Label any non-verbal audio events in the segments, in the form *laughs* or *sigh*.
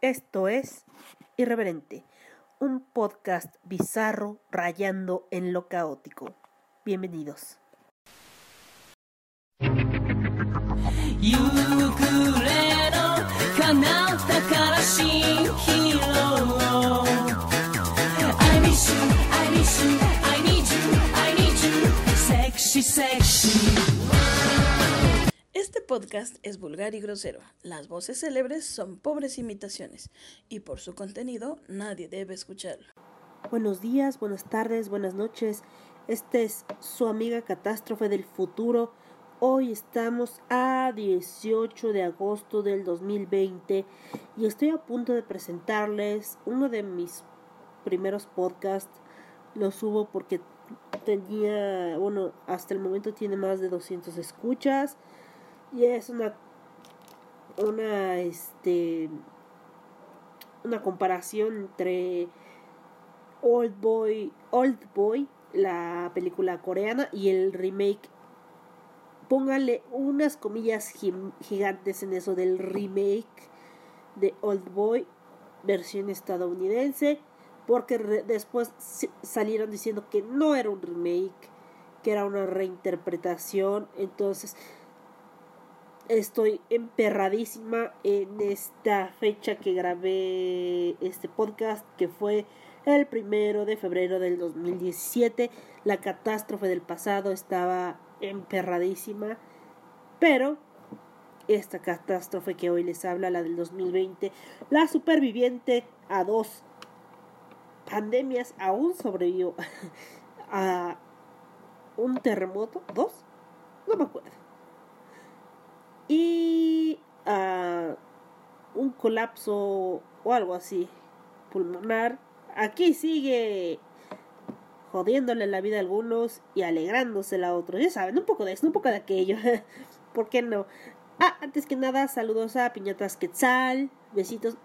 Esto es Irreverente, un podcast bizarro rayando en lo caótico. Bienvenidos. Este podcast es vulgar y grosero. Las voces célebres son pobres imitaciones y por su contenido nadie debe escucharlo. Buenos días, buenas tardes, buenas noches. Este es su amiga Catástrofe del Futuro. Hoy estamos a 18 de agosto del 2020 y estoy a punto de presentarles uno de mis primeros podcasts. Lo subo porque tenía, bueno, hasta el momento tiene más de 200 escuchas y es una una este una comparación entre Old Boy Old Boy la película coreana y el remake póngale unas comillas gigantes en eso del remake de Old Boy versión estadounidense porque después salieron diciendo que no era un remake que era una reinterpretación. Entonces estoy emperradísima en esta fecha que grabé este podcast que fue el primero de febrero del 2017 la catástrofe del pasado estaba emperradísima pero esta catástrofe que hoy les habla la del 2020 la superviviente a dos pandemias aún sobrevivió *laughs* a un terremoto dos no me acuerdo y a un colapso o algo así pulmonar. Aquí sigue jodiéndole la vida a algunos y alegrándose a otros. Ya saben, un poco de esto, un poco de aquello. *laughs* ¿Por qué no? Ah, antes que nada, saludos a Piñatas Quetzal, besitos.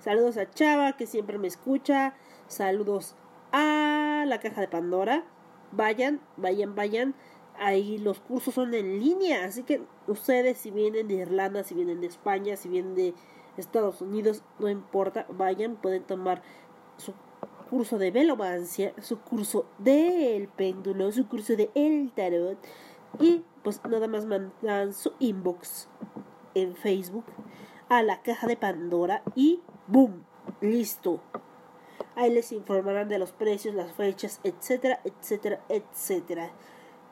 Saludos a Chava, que siempre me escucha. Saludos a la caja de Pandora. Vayan, vayan, vayan ahí los cursos son en línea, así que ustedes si vienen de Irlanda, si vienen de España, si vienen de Estados Unidos, no importa, vayan, pueden tomar su curso de velomancia, su curso del péndulo, su curso de el tarot y pues nada más mandan su inbox en Facebook a la caja de Pandora y boom, listo. Ahí les informarán de los precios, las fechas, etcétera, etcétera, etcétera.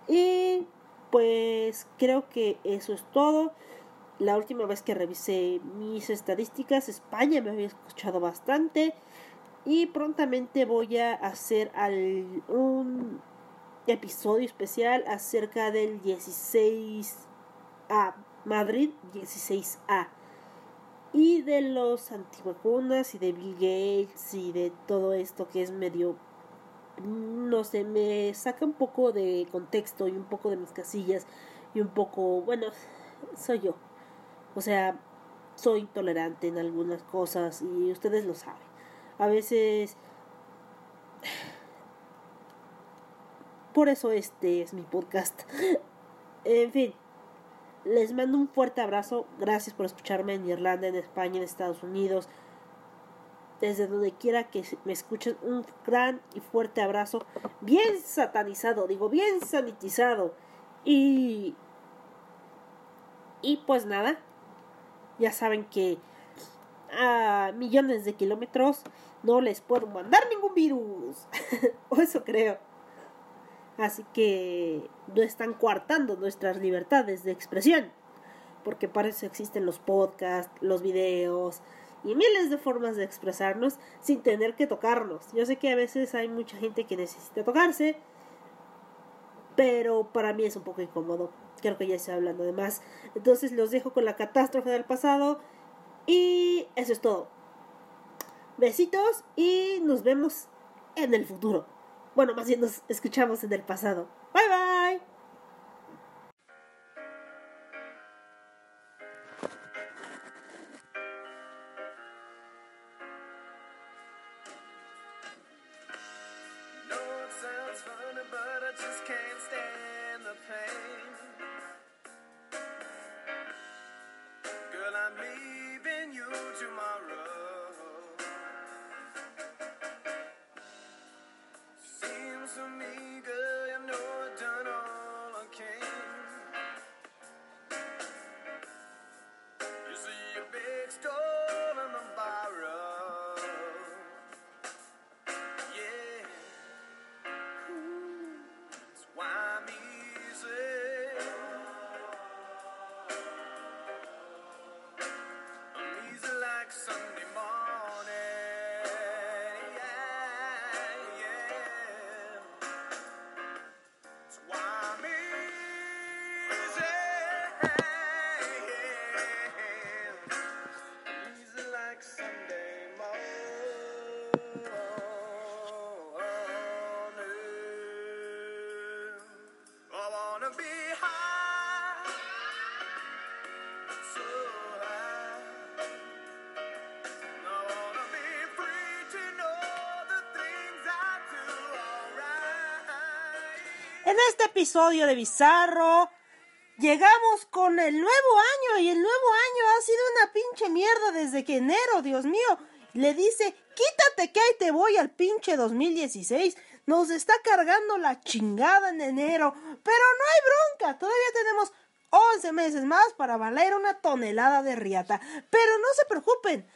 Y pues creo que eso es todo. La última vez que revisé mis estadísticas, España me había escuchado bastante. Y prontamente voy a hacer un episodio especial acerca del 16A, Madrid 16A. Y de los antivacunas y de Bill Gates y de todo esto que es medio no sé, me saca un poco de contexto y un poco de mis casillas y un poco, bueno, soy yo. O sea, soy intolerante en algunas cosas y ustedes lo saben. A veces... Por eso este es mi podcast. en fin, les mando un fuerte abrazo. Gracias por escucharme en Irlanda, en España, en Estados Unidos desde donde quiera que me escuchen, un gran y fuerte abrazo, bien satanizado, digo, bien sanitizado. Y. Y pues nada, ya saben que a millones de kilómetros no les puedo mandar ningún virus. *laughs* o eso creo. Así que no están coartando nuestras libertades de expresión. Porque para eso existen los podcasts, los videos, y miles de formas de expresarnos sin tener que tocarnos. Yo sé que a veces hay mucha gente que necesita tocarse, pero para mí es un poco incómodo. Creo que ya estoy hablando de más. Entonces los dejo con la catástrofe del pasado y eso es todo. Besitos y nos vemos en el futuro. Bueno, más bien nos escuchamos en el pasado. Bye bye. Este episodio de Bizarro, llegamos con el nuevo año y el nuevo año ha sido una pinche mierda desde que enero, Dios mío. Le dice, quítate que ahí te voy al pinche 2016. Nos está cargando la chingada en enero, pero no hay bronca, todavía tenemos 11 meses más para valer una tonelada de riata. Pero no se preocupen,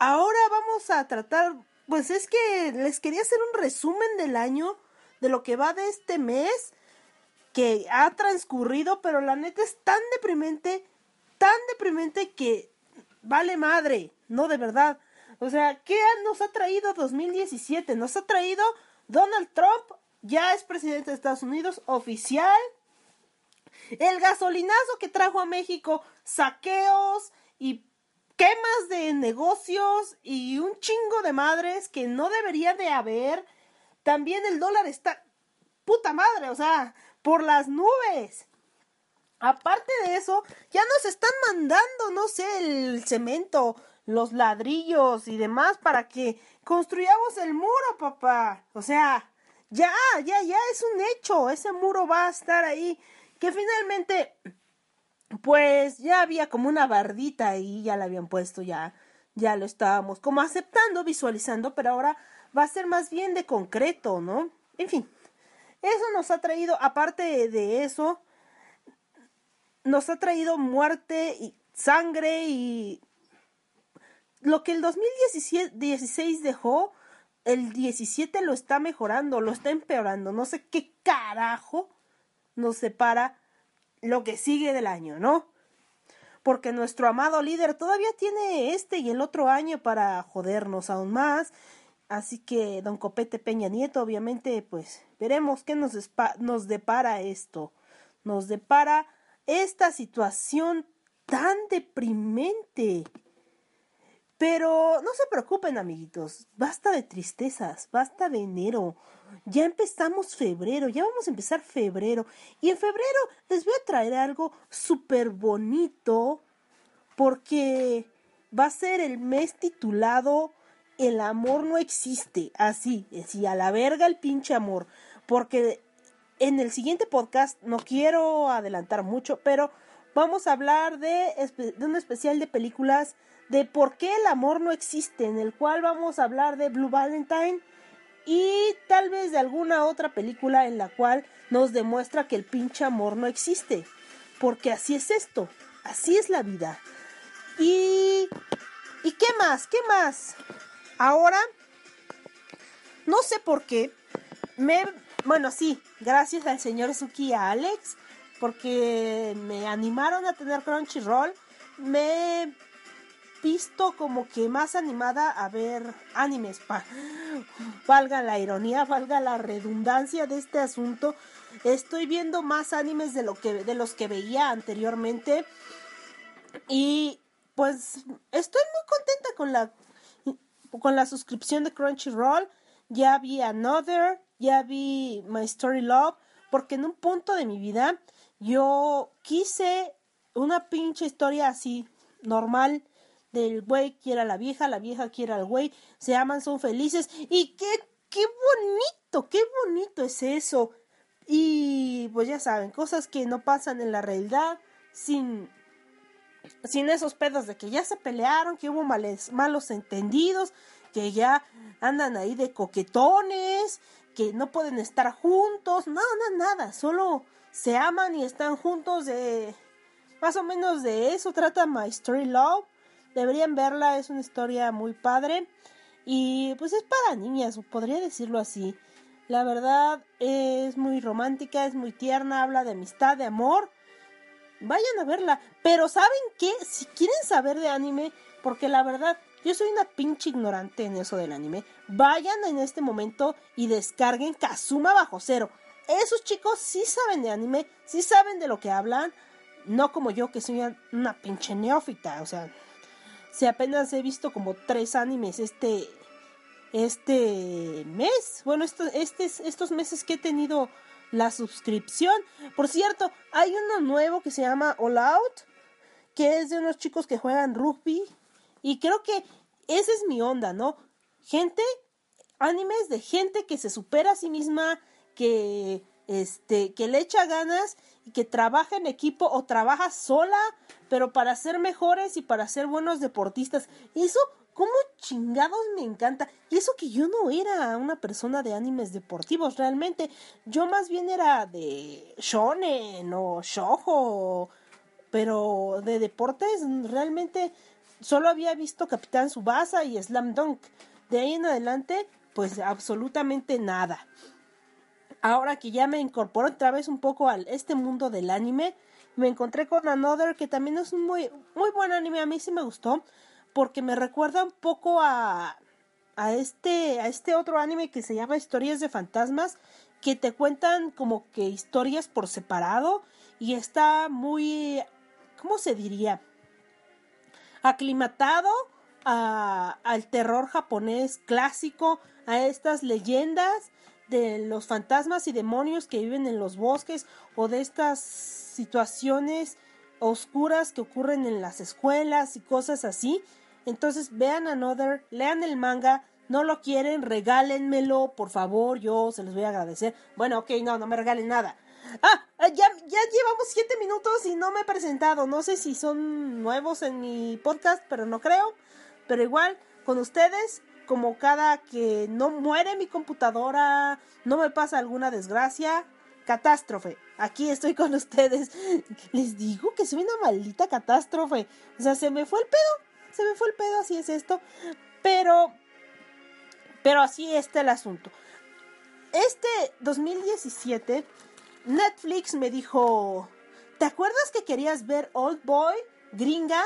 Ahora vamos a tratar, pues es que les quería hacer un resumen del año, de lo que va de este mes, que ha transcurrido, pero la neta es tan deprimente, tan deprimente que vale madre, no de verdad. O sea, ¿qué nos ha traído 2017? Nos ha traído Donald Trump, ya es presidente de Estados Unidos, oficial. El gasolinazo que trajo a México, saqueos y quemas de negocios y un chingo de madres que no debería de haber. También el dólar está puta madre, o sea, por las nubes. Aparte de eso, ya nos están mandando, no sé, el cemento, los ladrillos y demás para que construyamos el muro, papá. O sea, ya, ya, ya es un hecho. Ese muro va a estar ahí. Que finalmente pues ya había como una bardita ahí, ya la habían puesto, ya, ya lo estábamos como aceptando, visualizando, pero ahora va a ser más bien de concreto, ¿no? En fin, eso nos ha traído, aparte de eso, nos ha traído muerte y sangre y lo que el 2016 dejó, el 17 lo está mejorando, lo está empeorando, no sé qué carajo nos separa lo que sigue del año, ¿no? Porque nuestro amado líder todavía tiene este y el otro año para jodernos aún más. Así que, don Copete Peña Nieto, obviamente, pues veremos qué nos, nos depara esto. Nos depara esta situación tan deprimente. Pero no se preocupen, amiguitos. Basta de tristezas, basta de enero. Ya empezamos febrero, ya vamos a empezar febrero. Y en febrero les voy a traer algo súper bonito porque va a ser el mes titulado El amor no existe. Así, así, a la verga el pinche amor. Porque en el siguiente podcast, no quiero adelantar mucho, pero vamos a hablar de, de un especial de películas de por qué el amor no existe, en el cual vamos a hablar de Blue Valentine y tal vez de alguna otra película en la cual nos demuestra que el pinche amor no existe. Porque así es esto, así es la vida. Y... ¿Y qué más? ¿Qué más? Ahora, no sé por qué, me... Bueno, sí, gracias al señor Suki y a Alex, porque me animaron a tener Crunchyroll, me he visto como que más animada a ver animes. Pa valga la ironía, valga la redundancia de este asunto. Estoy viendo más animes de, lo que, de los que veía anteriormente. Y pues estoy muy contenta con la, con la suscripción de Crunchyroll. Ya vi Another, ya vi My Story Love, porque en un punto de mi vida yo quise una pinche historia así, normal, del güey quiere a la vieja, la vieja quiere al güey, se aman, son felices. ¿Y qué qué bonito, qué bonito es eso. Y pues ya saben, cosas que no pasan en la realidad sin sin esos pedos de que ya se pelearon, que hubo malos entendidos, que ya andan ahí de coquetones, que no pueden estar juntos, no, no, nada, solo se aman y están juntos de más o menos de eso trata My Story Love. Deberían verla, es una historia muy padre y pues es para niñas, podría decirlo así. La verdad es muy romántica, es muy tierna, habla de amistad, de amor vayan a verla. Pero ¿saben qué? Si quieren saber de anime, porque la verdad, yo soy una pinche ignorante en eso del anime, vayan en este momento y descarguen Kazuma bajo cero. Esos chicos sí saben de anime, sí saben de lo que hablan, no como yo que soy una pinche neófita, o sea, si apenas he visto como tres animes este este mes, bueno, estos, estos meses que he tenido la suscripción. Por cierto, hay uno nuevo que se llama All Out, que es de unos chicos que juegan rugby. Y creo que esa es mi onda, ¿no? Gente, animes de gente que se supera a sí misma, que este, que le echa ganas y que trabaja en equipo o trabaja sola, pero para ser mejores y para ser buenos deportistas. Eso ¿Cómo chingados me encanta? Y eso que yo no era una persona de animes deportivos realmente. Yo más bien era de shonen o shoujo. Pero de deportes realmente solo había visto Capitán Subasa y Slam Dunk. De ahí en adelante, pues absolutamente nada. Ahora que ya me incorporo otra vez un poco a este mundo del anime, me encontré con Another que también es un muy, muy buen anime. A mí sí me gustó porque me recuerda un poco a, a, este, a este otro anime que se llama Historias de Fantasmas, que te cuentan como que historias por separado y está muy, ¿cómo se diría? Aclimatado a, al terror japonés clásico, a estas leyendas de los fantasmas y demonios que viven en los bosques o de estas situaciones oscuras que ocurren en las escuelas y cosas así. Entonces vean Another, lean el manga, no lo quieren, regálenmelo, por favor, yo se los voy a agradecer. Bueno, ok, no, no me regalen nada. Ah, ah, ya, ya llevamos siete minutos y no me he presentado. No sé si son nuevos en mi podcast, pero no creo. Pero igual, con ustedes, como cada que no muere mi computadora, no me pasa alguna desgracia, catástrofe. Aquí estoy con *laughs* ustedes. Les digo que soy una maldita catástrofe. O sea, se me fue el pedo se me fue el pedo, así es esto. Pero, pero así está el asunto. Este 2017, Netflix me dijo, ¿te acuerdas que querías ver Old Boy, gringa?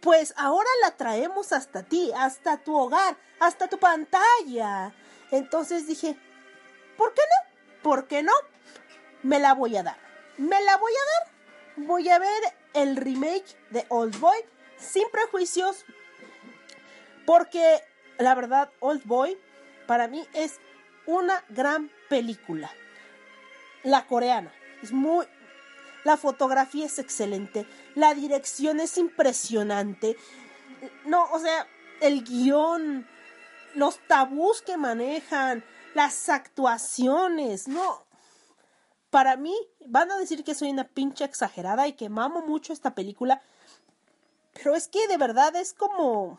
Pues ahora la traemos hasta ti, hasta tu hogar, hasta tu pantalla. Entonces dije, ¿por qué no? ¿Por qué no? Me la voy a dar. Me la voy a dar. Voy a ver el remake de Old Boy sin prejuicios, porque la verdad, Old Boy para mí es una gran película. La coreana es muy. La fotografía es excelente, la dirección es impresionante. No, o sea, el guion, los tabús que manejan, las actuaciones, no. Para mí, van a decir que soy una pinche exagerada y que mamo mucho esta película, pero es que de verdad es como.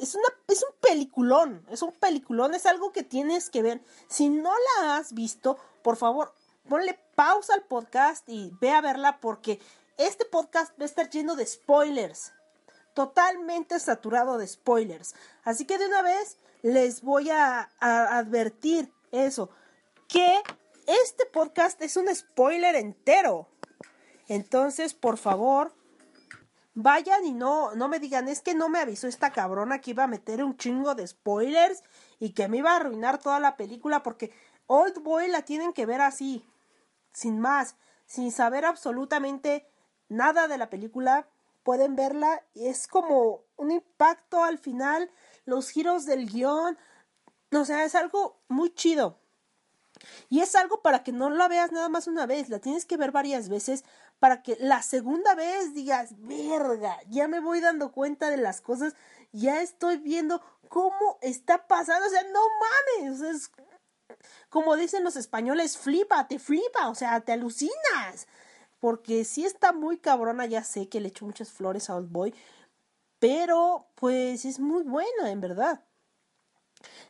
Es, una, es un peliculón, es un peliculón, es algo que tienes que ver. Si no la has visto, por favor, ponle pausa al podcast y ve a verla porque este podcast va a estar lleno de spoilers. Totalmente saturado de spoilers. Así que de una vez les voy a, a advertir eso. Que este podcast es un spoiler entero. Entonces, por favor, vayan y no, no me digan, es que no me avisó esta cabrona que iba a meter un chingo de spoilers y que me iba a arruinar toda la película porque Old Boy la tienen que ver así, sin más, sin saber absolutamente nada de la película, pueden verla y es como un impacto al final, los giros del guion, o sea, es algo muy chido. Y es algo para que no la veas nada más una vez, la tienes que ver varias veces para que la segunda vez digas, verga, ya me voy dando cuenta de las cosas, ya estoy viendo cómo está pasando, o sea, no mames, es como dicen los españoles, flipa, te flipa, o sea, te alucinas. Porque sí está muy cabrona, ya sé que le echo muchas flores a Old Boy, pero pues es muy buena, en verdad.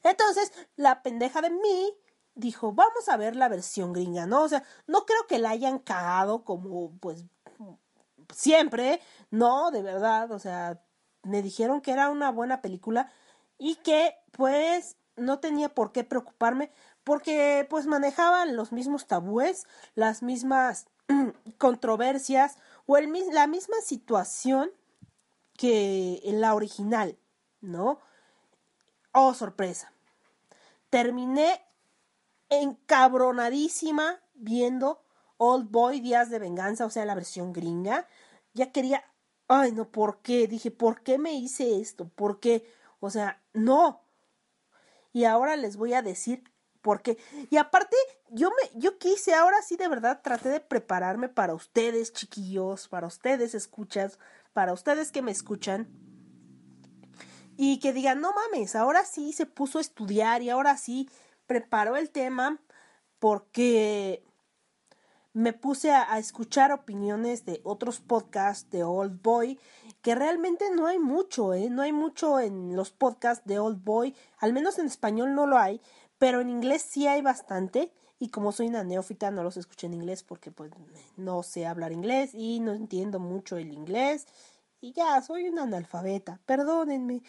Entonces, la pendeja de mí dijo, vamos a ver la versión gringa, ¿no? O sea, no creo que la hayan cagado como, pues, siempre, no, de verdad, o sea, me dijeron que era una buena película y que, pues, no tenía por qué preocuparme porque, pues, manejaban los mismos tabúes, las mismas *clears throat* controversias o el, la misma situación que en la original, ¿no? Oh, sorpresa. Terminé encabronadísima viendo Old Boy Días de Venganza, o sea, la versión gringa. Ya quería, ay, no, ¿por qué? Dije, ¿por qué me hice esto? ¿Por qué? O sea, no. Y ahora les voy a decir por qué. Y aparte, yo me, yo quise, ahora sí de verdad traté de prepararme para ustedes, chiquillos, para ustedes, escuchas, para ustedes que me escuchan. Y que digan, no mames, ahora sí se puso a estudiar y ahora sí preparó el tema porque me puse a, escuchar opiniones de otros podcasts de Old Boy, que realmente no hay mucho, ¿eh? No hay mucho en los podcasts de Old Boy, al menos en español no lo hay, pero en inglés sí hay bastante. Y como soy una neófita, no los escuché en inglés porque pues no sé hablar inglés y no entiendo mucho el inglés. Y ya, soy una analfabeta, perdónenme.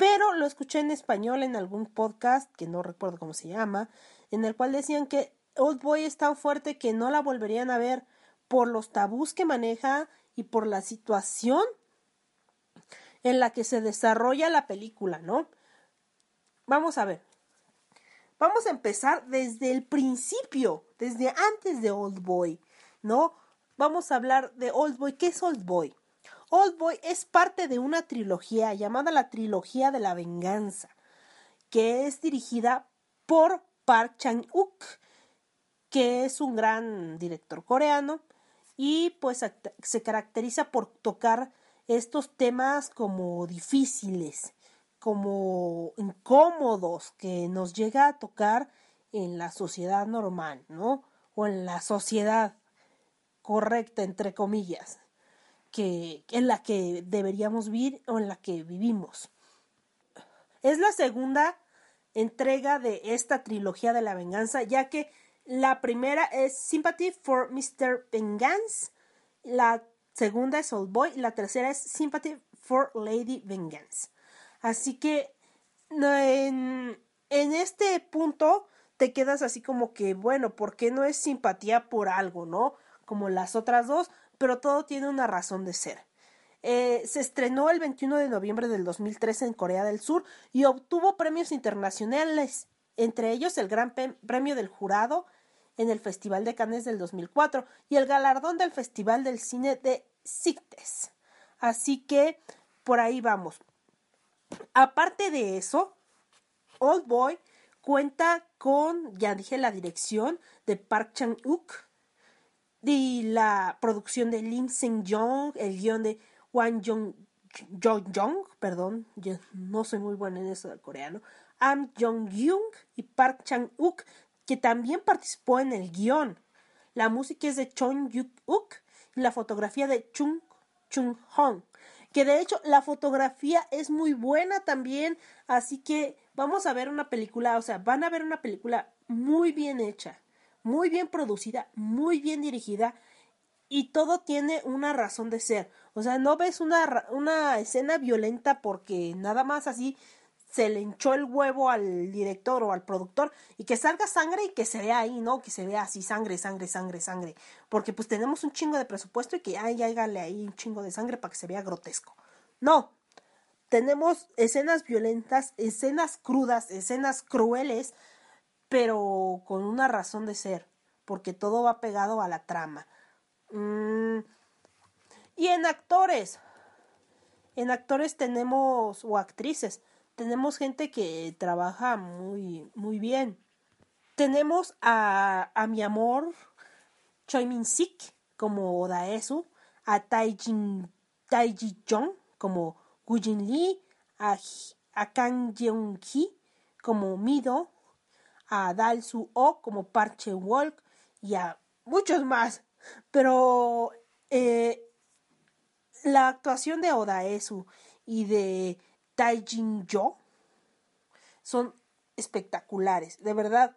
Pero lo escuché en español en algún podcast, que no recuerdo cómo se llama, en el cual decían que Old Boy es tan fuerte que no la volverían a ver por los tabús que maneja y por la situación en la que se desarrolla la película, ¿no? Vamos a ver. Vamos a empezar desde el principio, desde antes de Old Boy, ¿no? Vamos a hablar de Old Boy. ¿Qué es Old Boy? Old Boy es parte de una trilogía llamada la Trilogía de la Venganza, que es dirigida por Park Chan-wook, que es un gran director coreano y pues se caracteriza por tocar estos temas como difíciles, como incómodos que nos llega a tocar en la sociedad normal, ¿no? O en la sociedad correcta, entre comillas que en la que deberíamos vivir o en la que vivimos. Es la segunda entrega de esta trilogía de la venganza, ya que la primera es Sympathy for Mr. Vengeance, la segunda es Old Boy y la tercera es Sympathy for Lady Vengeance. Así que en, en este punto te quedas así como que, bueno, ¿por qué no es simpatía por algo, no? Como las otras dos, pero todo tiene una razón de ser. Eh, se estrenó el 21 de noviembre del 2013 en Corea del Sur y obtuvo premios internacionales, entre ellos el Gran Premio del Jurado en el Festival de Cannes del 2004 y el galardón del Festival del Cine de Sitges. Así que por ahí vamos. Aparte de eso, Old Boy cuenta con, ya dije, la dirección de Park Chan-wook, y la producción de Lim Seng-jong, el guion de Wang Jong Jong, perdón, yo no soy muy buena en eso del coreano, Am Jong-young y Park Chang-wook, que también participó en el guion. La música es de Chong Yuk-wook y la fotografía de Chung Chung-hong, que de hecho la fotografía es muy buena también, así que vamos a ver una película, o sea, van a ver una película muy bien hecha muy bien producida, muy bien dirigida y todo tiene una razón de ser. O sea, no ves una, una escena violenta porque nada más así se le hinchó el huevo al director o al productor y que salga sangre y que se vea ahí, ¿no? Que se vea así sangre, sangre, sangre, sangre. Porque pues tenemos un chingo de presupuesto y que ay, hágale ahí un chingo de sangre para que se vea grotesco. No. Tenemos escenas violentas, escenas crudas, escenas crueles pero con una razón de ser, porque todo va pegado a la trama. Mm, y en actores, en actores tenemos, o actrices, tenemos gente que trabaja muy, muy bien. Tenemos a, a mi amor Choi Min Sik como Odaesu, a Taijin, Taiji Jong como Gujin Lee, a, Kang Jeong-hee como Mido, a Dal Su O como Parche Walk y a muchos más. Pero eh, la actuación de Odaesu y de Taijin Yo son espectaculares, de verdad.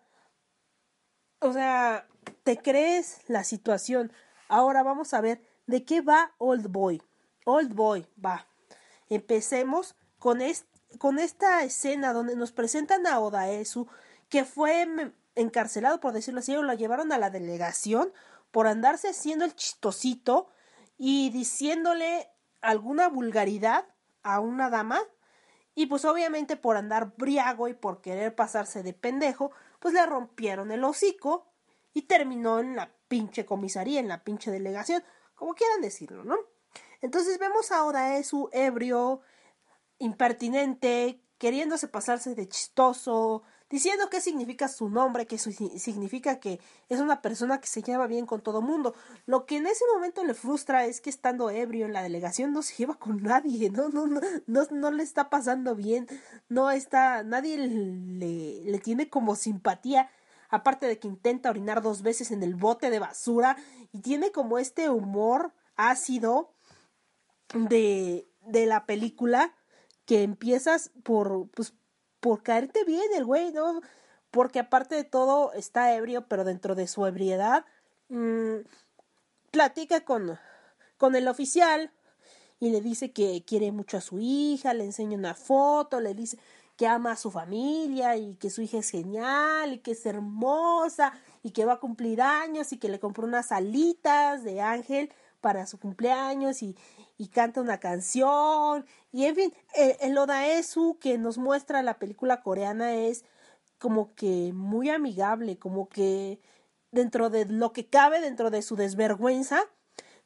O sea, te crees la situación. Ahora vamos a ver de qué va Old Boy. Old Boy, va. Empecemos con, con esta escena donde nos presentan a Odaesu, que fue mm, encarcelado, por decirlo así, lo llevaron a la delegación por andarse haciendo el chistosito y diciéndole alguna vulgaridad a una dama. Y pues obviamente por andar briago y por querer pasarse de pendejo, pues le rompieron el hocico y terminó en la pinche comisaría, en la pinche delegación, como quieran decirlo, ¿no? Entonces vemos ahora a Esu ebrio, impertinente, queriéndose pasarse de chistoso, diciendo qué significa su nombre, que significa que es una persona que se lleva bien con todo mundo. Lo que en ese momento le frustra es que estando ebrio en la delegación no se lleva con nadie, *laughs* no, no, no, no, no le está pasando bien, no está, nadie le, le tiene como simpatía. Aparte de que intenta orinar dos veces en el bote de basura y tiene como este humor ácido de, de la película que empiezas por, pues, por caerte bien el güey, ¿no? Porque aparte de todo está ebrio, pero dentro de su ebriedad mm, platica con, con el oficial y le dice que quiere mucho a su hija, le enseña una foto, le dice que ama a su familia y que su hija es genial y que es hermosa y que va a cumplir años y que le compró unas alitas de ángel para su cumpleaños y, y canta una canción y en fin, el, el Odaesu que nos muestra la película coreana es como que muy amigable, como que dentro de lo que cabe, dentro de su desvergüenza,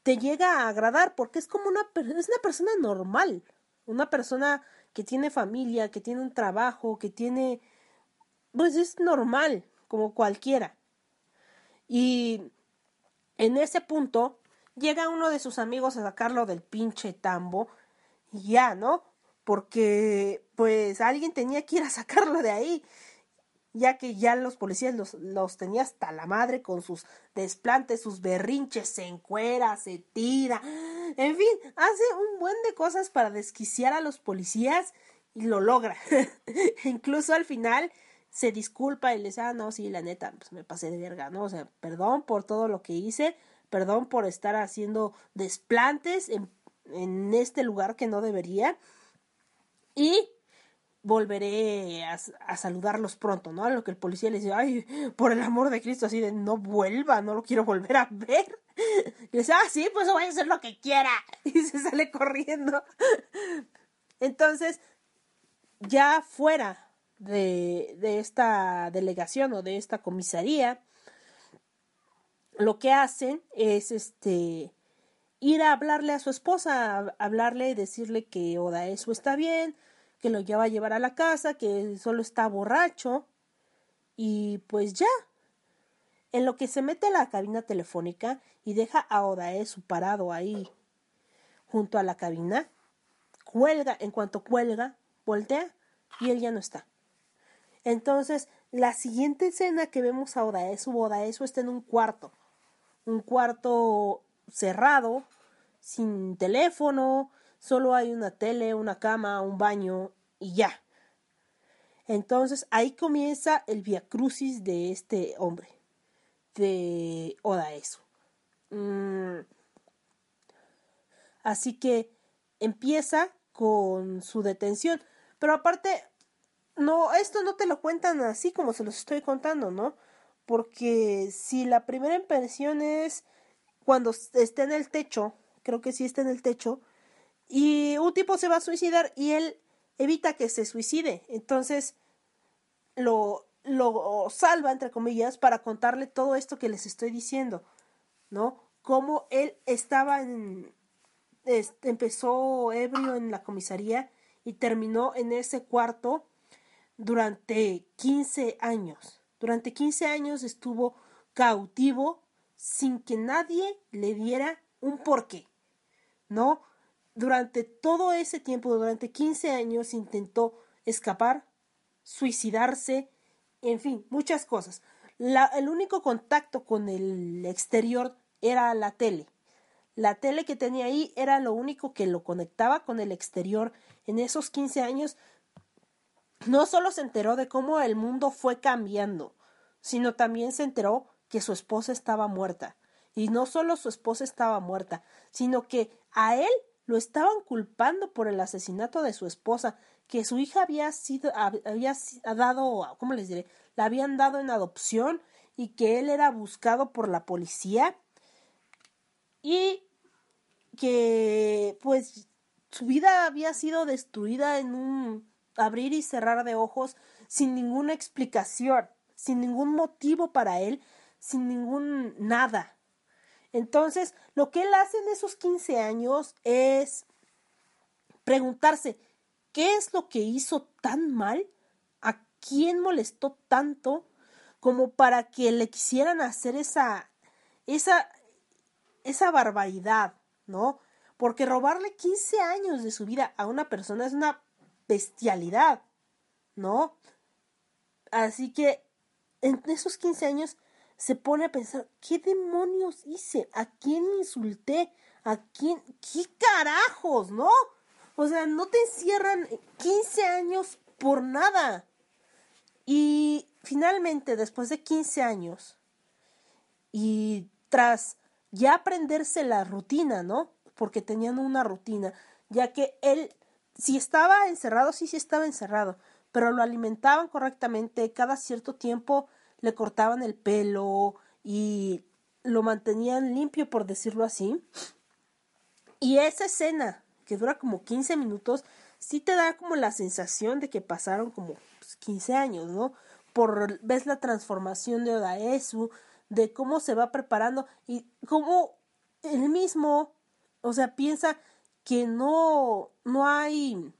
te llega a agradar porque es como una, es una persona normal, una persona que tiene familia, que tiene un trabajo, que tiene, pues es normal, como cualquiera. Y en ese punto llega uno de sus amigos a sacarlo del pinche tambo y ya, ¿no? Porque pues alguien tenía que ir a sacarlo de ahí ya que ya los policías los, los tenía hasta la madre con sus desplantes, sus berrinches, se encuera, se tira, en fin, hace un buen de cosas para desquiciar a los policías y lo logra. *laughs* Incluso al final se disculpa y le dice, ah, no, sí, la neta, pues me pasé de verga, ¿no? O sea, perdón por todo lo que hice, perdón por estar haciendo desplantes en, en este lugar que no debería. Y volveré a, saludarlos pronto, ¿no? A lo que el policía le dice, ay, por el amor de Cristo, así de no vuelva, no lo quiero volver a ver. Y dice, ah, sí, pues voy a hacer lo que quiera. *laughs* Y se sale corriendo. Entonces, ya fuera de, de esta delegación o de esta comisaría, lo que hacen es este ir a hablarle a su esposa, hablarle y decirle que Odaesu está bien, que lo lleva a llevar a la casa, que solo está borracho y pues ya. En lo que se mete a la cabina telefónica y deja a Odaesu parado ahí junto a la cabina, cuelga, en cuanto cuelga, voltea y él ya no está. Entonces, la siguiente escena que vemos a Odaesu, Odaesu está en un cuarto, un cuarto cerrado, sin teléfono, solo hay una tele, una cama, un baño y ya. Entonces ahí comienza el viacrucis de este hombre, de Odaesu. Mm. Así que empieza con su detención, pero aparte, no, esto no te lo cuentan así como se los estoy contando, ¿no? Porque si la primera impresión es cuando esté en el techo, creo que sí está en el techo, y un tipo se va a suicidar y él evita que se suicide. Entonces lo, lo salva, entre comillas, para contarle todo esto que les estoy diciendo, ¿no? Cómo él estaba en. Empezó ebrio en la comisaría y terminó en ese cuarto durante 15 años. Durante 15 años estuvo cautivo sin que nadie le diera un porqué, ¿no? Durante todo ese tiempo, durante 15 años, intentó escapar, suicidarse, en fin, muchas cosas. El único contacto con el exterior era la tele. La tele que tenía ahí era lo único que lo conectaba con el exterior. En esos 15 años no solo se enteró de cómo el mundo fue cambiando, sino también se enteró que su esposa estaba muerta. Y no solo su esposa estaba muerta, sino que a él lo estaban culpando por el asesinato de su esposa, que su hija había sido, hab- había dado, ¿cómo les diré? La habían dado en adopción y que él era buscado por la policía y que pues su vida había sido destruida en un abrir y cerrar de ojos sin ninguna explicación, sin ningún motivo para él, sin ningún nada. Entonces, lo que él hace en esos 15 años es preguntarse, ¿qué es lo que hizo tan mal? ¿A quién molestó tanto como para que le quisieran hacer esa esa esa barbaridad, ¿no? Porque robarle 15 años de su vida a una persona es una bestialidad, ¿no? Así que en esos 15 años se pone a pensar, ¿qué demonios hice? ¿A quién insulté? ¿A quién? ¿Qué carajos, no? O sea, no te encierran 15 años por nada. Y finalmente, después de 15 años, y tras ya aprenderse la rutina, ¿no? Porque tenían una rutina, ya que él, si estaba encerrado, sí, sí estaba encerrado, pero lo alimentaban correctamente, cada cierto tiempo le cortaban el pelo y lo mantenían limpio, por decirlo así. Y esa escena, que dura como 15 minutos, sí te da como la sensación de que pasaron como pues, 15 años, ¿no? Por ves la transformación de Odaesu, de cómo se va preparando y cómo él mismo, o sea, piensa que no no hay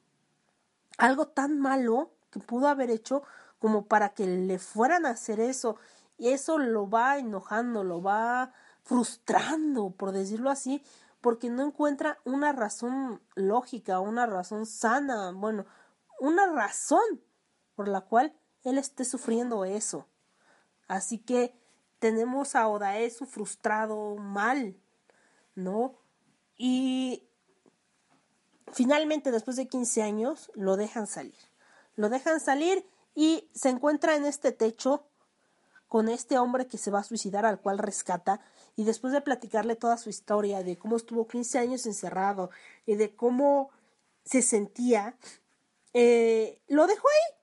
algo tan malo que pudo haber hecho como para que le fueran a hacer eso y eso lo va enojando, lo va frustrando, por decirlo así, porque no encuentra una razón lógica, una razón sana, bueno, una razón por la cual él esté sufriendo eso. Así que tenemos a Odaesu frustrado mal, ¿no? Y finalmente, después de 15 años, lo dejan salir. Lo dejan salir y se encuentra en este techo con este hombre que se va a suicidar al cual rescata y después de platicarle toda su historia de cómo estuvo 15 años encerrado y de cómo se sentía, eh, lo dejó ahí.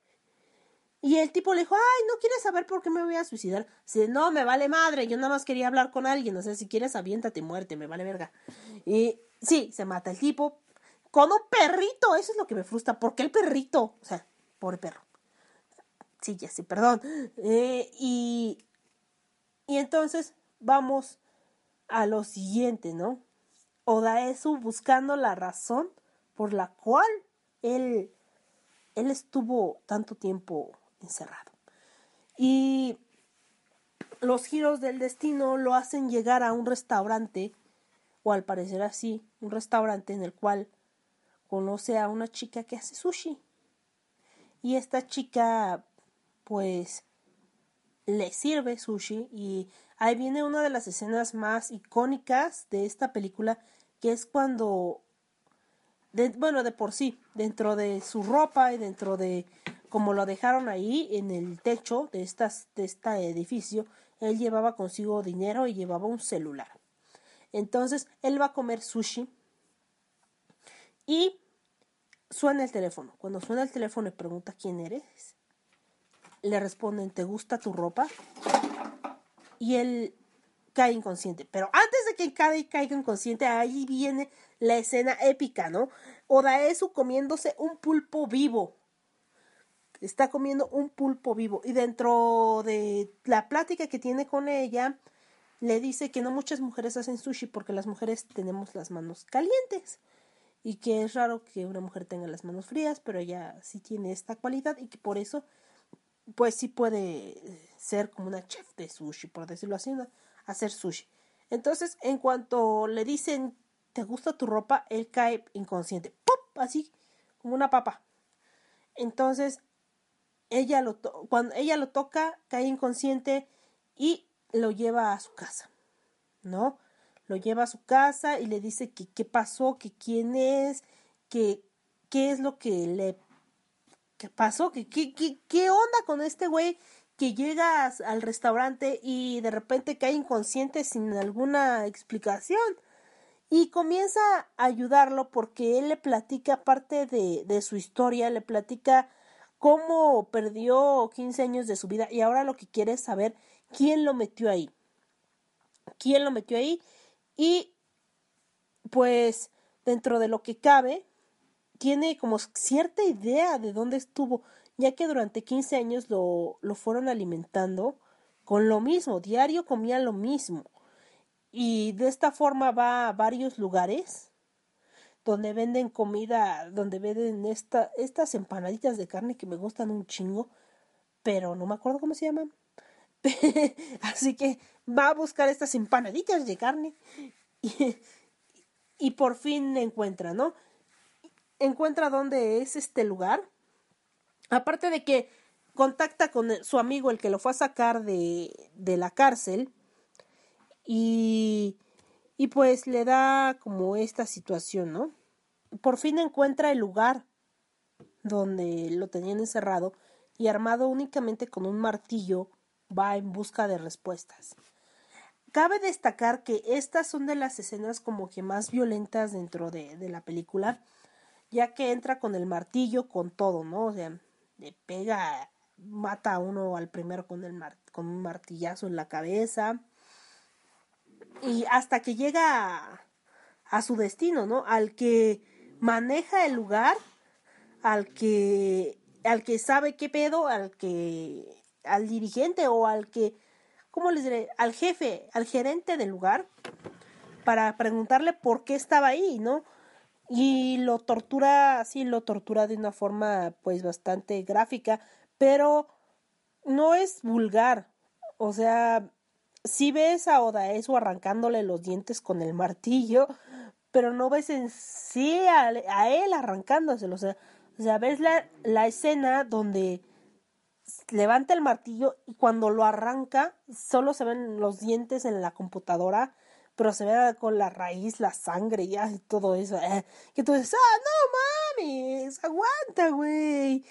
Y el tipo le dijo, ay, ¿no quieres saber por qué me voy a suicidar? Dice, no, me vale madre, yo nada más quería hablar con alguien, o sea, si quieres aviéntate, muerte, me vale verga. Y sí, se mata el tipo con un perrito, eso es lo que me frustra, ¿por qué el perrito? O sea, pobre perro. Sí, ya sí, perdón. Eh, y, y entonces vamos a lo siguiente, ¿no? Odaesu buscando la razón por la cual él, él estuvo tanto tiempo encerrado. Y los giros del destino lo hacen llegar a un restaurante, o al parecer así, un restaurante en el cual conoce a una chica que hace sushi. Y esta chica, pues, le sirve sushi y ahí viene una de las escenas más icónicas de esta película, que es cuando, bueno, de por sí, dentro de su ropa y dentro de como lo dejaron ahí en el techo de, de este edificio, él llevaba consigo dinero y llevaba un celular. Entonces, él va a comer sushi y suena el teléfono. Cuando suena el teléfono y pregunta quién eres, le responden, ¿te gusta tu ropa? Y él cae inconsciente. Pero antes de que caiga, caiga inconsciente, ahí viene la escena épica, ¿no? Odaesu comiéndose un pulpo vivo. Está comiendo un pulpo vivo. Y dentro de la plática que tiene con ella, le dice que no muchas mujeres hacen sushi porque las mujeres tenemos las manos calientes. Y que es raro que una mujer tenga las manos frías, pero ella sí tiene esta cualidad y que por eso pues sí puede ser como una chef de sushi, por decirlo así, una hacer sushi. Entonces, en cuanto le dicen, ¿te gusta tu ropa? Él cae inconsciente. ¡Pop! Así, como una papa. Entonces, ella lo cuando ella lo toca, cae inconsciente y lo lleva a su casa, ¿no? Lo lleva a su casa y le dice que qué pasó, que quién es, que qué es lo que le ¿Qué pasó? ¿Qué, qué, qué, qué onda con este güey que llega al restaurante y de repente cae inconsciente sin alguna explicación? Y comienza a ayudarlo porque él le platica parte de, de su historia, le platica cómo perdió 15 años de su vida y ahora lo que quiere es saber quién lo metió ahí. ¿Quién lo metió ahí? Y pues dentro de lo que cabe, tiene como cierta idea de dónde estuvo, ya que durante 15 años lo, lo fueron alimentando con lo mismo, diario comía lo mismo. Y de esta forma va a varios lugares donde venden comida, donde venden esta, estas empanaditas de carne que me gustan un chingo, pero no me acuerdo cómo se llaman. *laughs* Así que va a buscar estas empanaditas de carne y, por fin encuentra, ¿no? encuentra dónde es este lugar. Aparte de que contacta con su amigo, el que lo fue a sacar de, de la cárcel. Y, y pues le da como esta situación, ¿no? Por fin encuentra el lugar donde lo tenían encerrado y armado únicamente con un martillo va en busca de respuestas. Cabe destacar que estas son de las escenas como que más violentas dentro de, de la película ya que entra con el martillo, con todo, ¿no? O sea, le pega, mata a uno al primero con, el con un martillazo en la cabeza. Y hasta que llega a, a su destino, ¿no? Al que maneja el lugar, al que, al que sabe qué pedo, al que, al dirigente o al que, ¿cómo les diré? Al jefe, al gerente del lugar, para preguntarle por qué estaba ahí, ¿no? y lo tortura, sí, lo tortura de una forma pues bastante gráfica, pero no es vulgar. O sea, sí ves a Odaesu arrancándole los dientes con el martillo, pero no ves en sí a, él arrancándoselo. O sea, o sea ves la escena donde levanta el martillo y cuando lo arranca solo se ven los dientes en la computadora pero se ve con la raíz, la sangre y todo eso. eh, que tú dices, ah, no mames, aguanta, güey.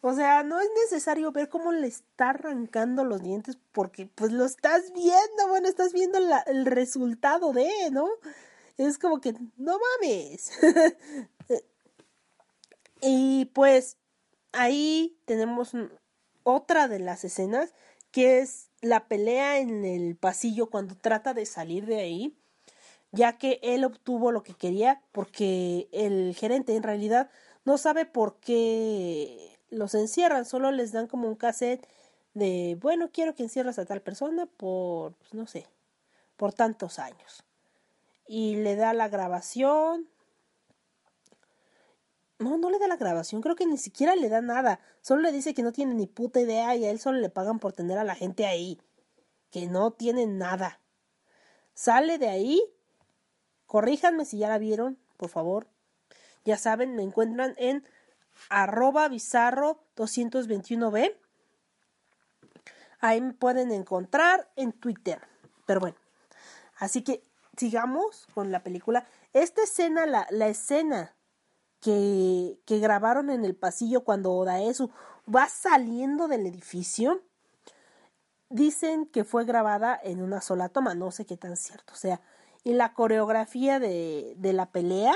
O sea, no es necesario ver cómo le está arrancando los dientes porque pues lo estás viendo, bueno, estás viendo el resultado de, ¿no? Es como que, no mames. *laughs* y pues ahí tenemos otra de las escenas que es la pelea en el pasillo cuando trata de salir de ahí, ya que él obtuvo lo que quería porque el gerente en realidad no sabe por qué los encierran, solo les dan como un cassette de, bueno, quiero que encierres a tal persona por, pues, no sé, por tantos años. Y le da la grabación. No, no le da la grabación, creo que ni siquiera le da nada. Solo le dice que no tiene ni puta idea y a él solo le pagan por tener a la gente ahí. Que no tiene nada. Sale de ahí. Corríjanme si ya la vieron, por favor. Ya saben, me encuentran en arroba bizarro 221b. Ahí me pueden encontrar en Twitter. Pero bueno, así que sigamos con la película. Esta escena, la, la escena que, grabaron en el pasillo cuando Odaesu va saliendo del edificio, dicen que fue grabada en una sola toma, no sé qué tan cierto sea. Y la coreografía de, de la pelea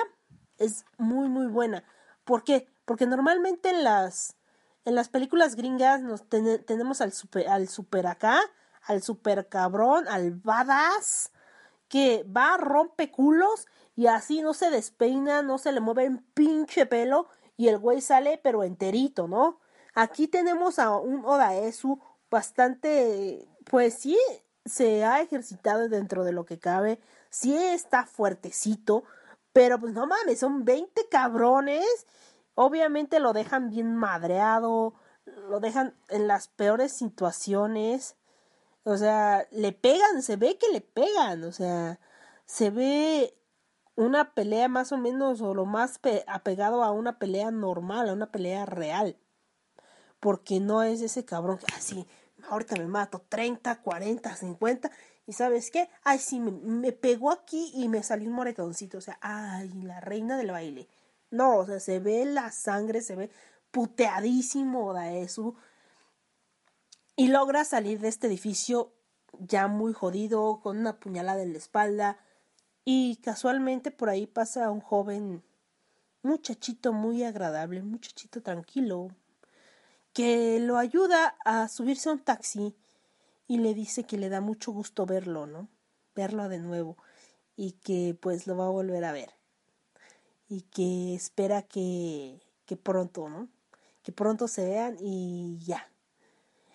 es muy, muy buena. ¿Por qué? Porque normalmente en las, en las películas gringas nos ten- tenemos al super, al super acá, al super cabrón, al badass, que va, rompe culos y así no se despeina, no se le mueve un pinche pelo y el güey sale pero enterito, ¿no? Aquí tenemos a un Odaesu bastante, pues sí, se ha ejercitado dentro de lo que cabe, sí está fuertecito, pero pues no mames, son 20 cabrones, obviamente lo dejan bien madreado, lo dejan en las peores situaciones, O sea, le pegan, se ve que le pegan, o sea, se ve una pelea más o menos o lo más pe- apegado a una pelea normal, a una pelea real. Porque no es ese cabrón que así, ahorita me mato 30, 40, 50 y ¿sabes qué? Ay, sí, me, me pegó aquí y me salió un moretoncito, o sea, ay, la reina del baile. No, o sea, se ve la sangre, se ve puteadísimo Daesu y logra salir de este edificio ya muy jodido, con una puñalada en la espalda y casualmente por ahí pasa un joven muchachito muy agradable, muchachito tranquilo, que lo ayuda a subirse a un taxi y le dice que le da mucho gusto verlo, ¿no? Verlo de nuevo y que pues lo va a volver a ver y que espera que, que pronto, ¿no? Que pronto se vean y ya.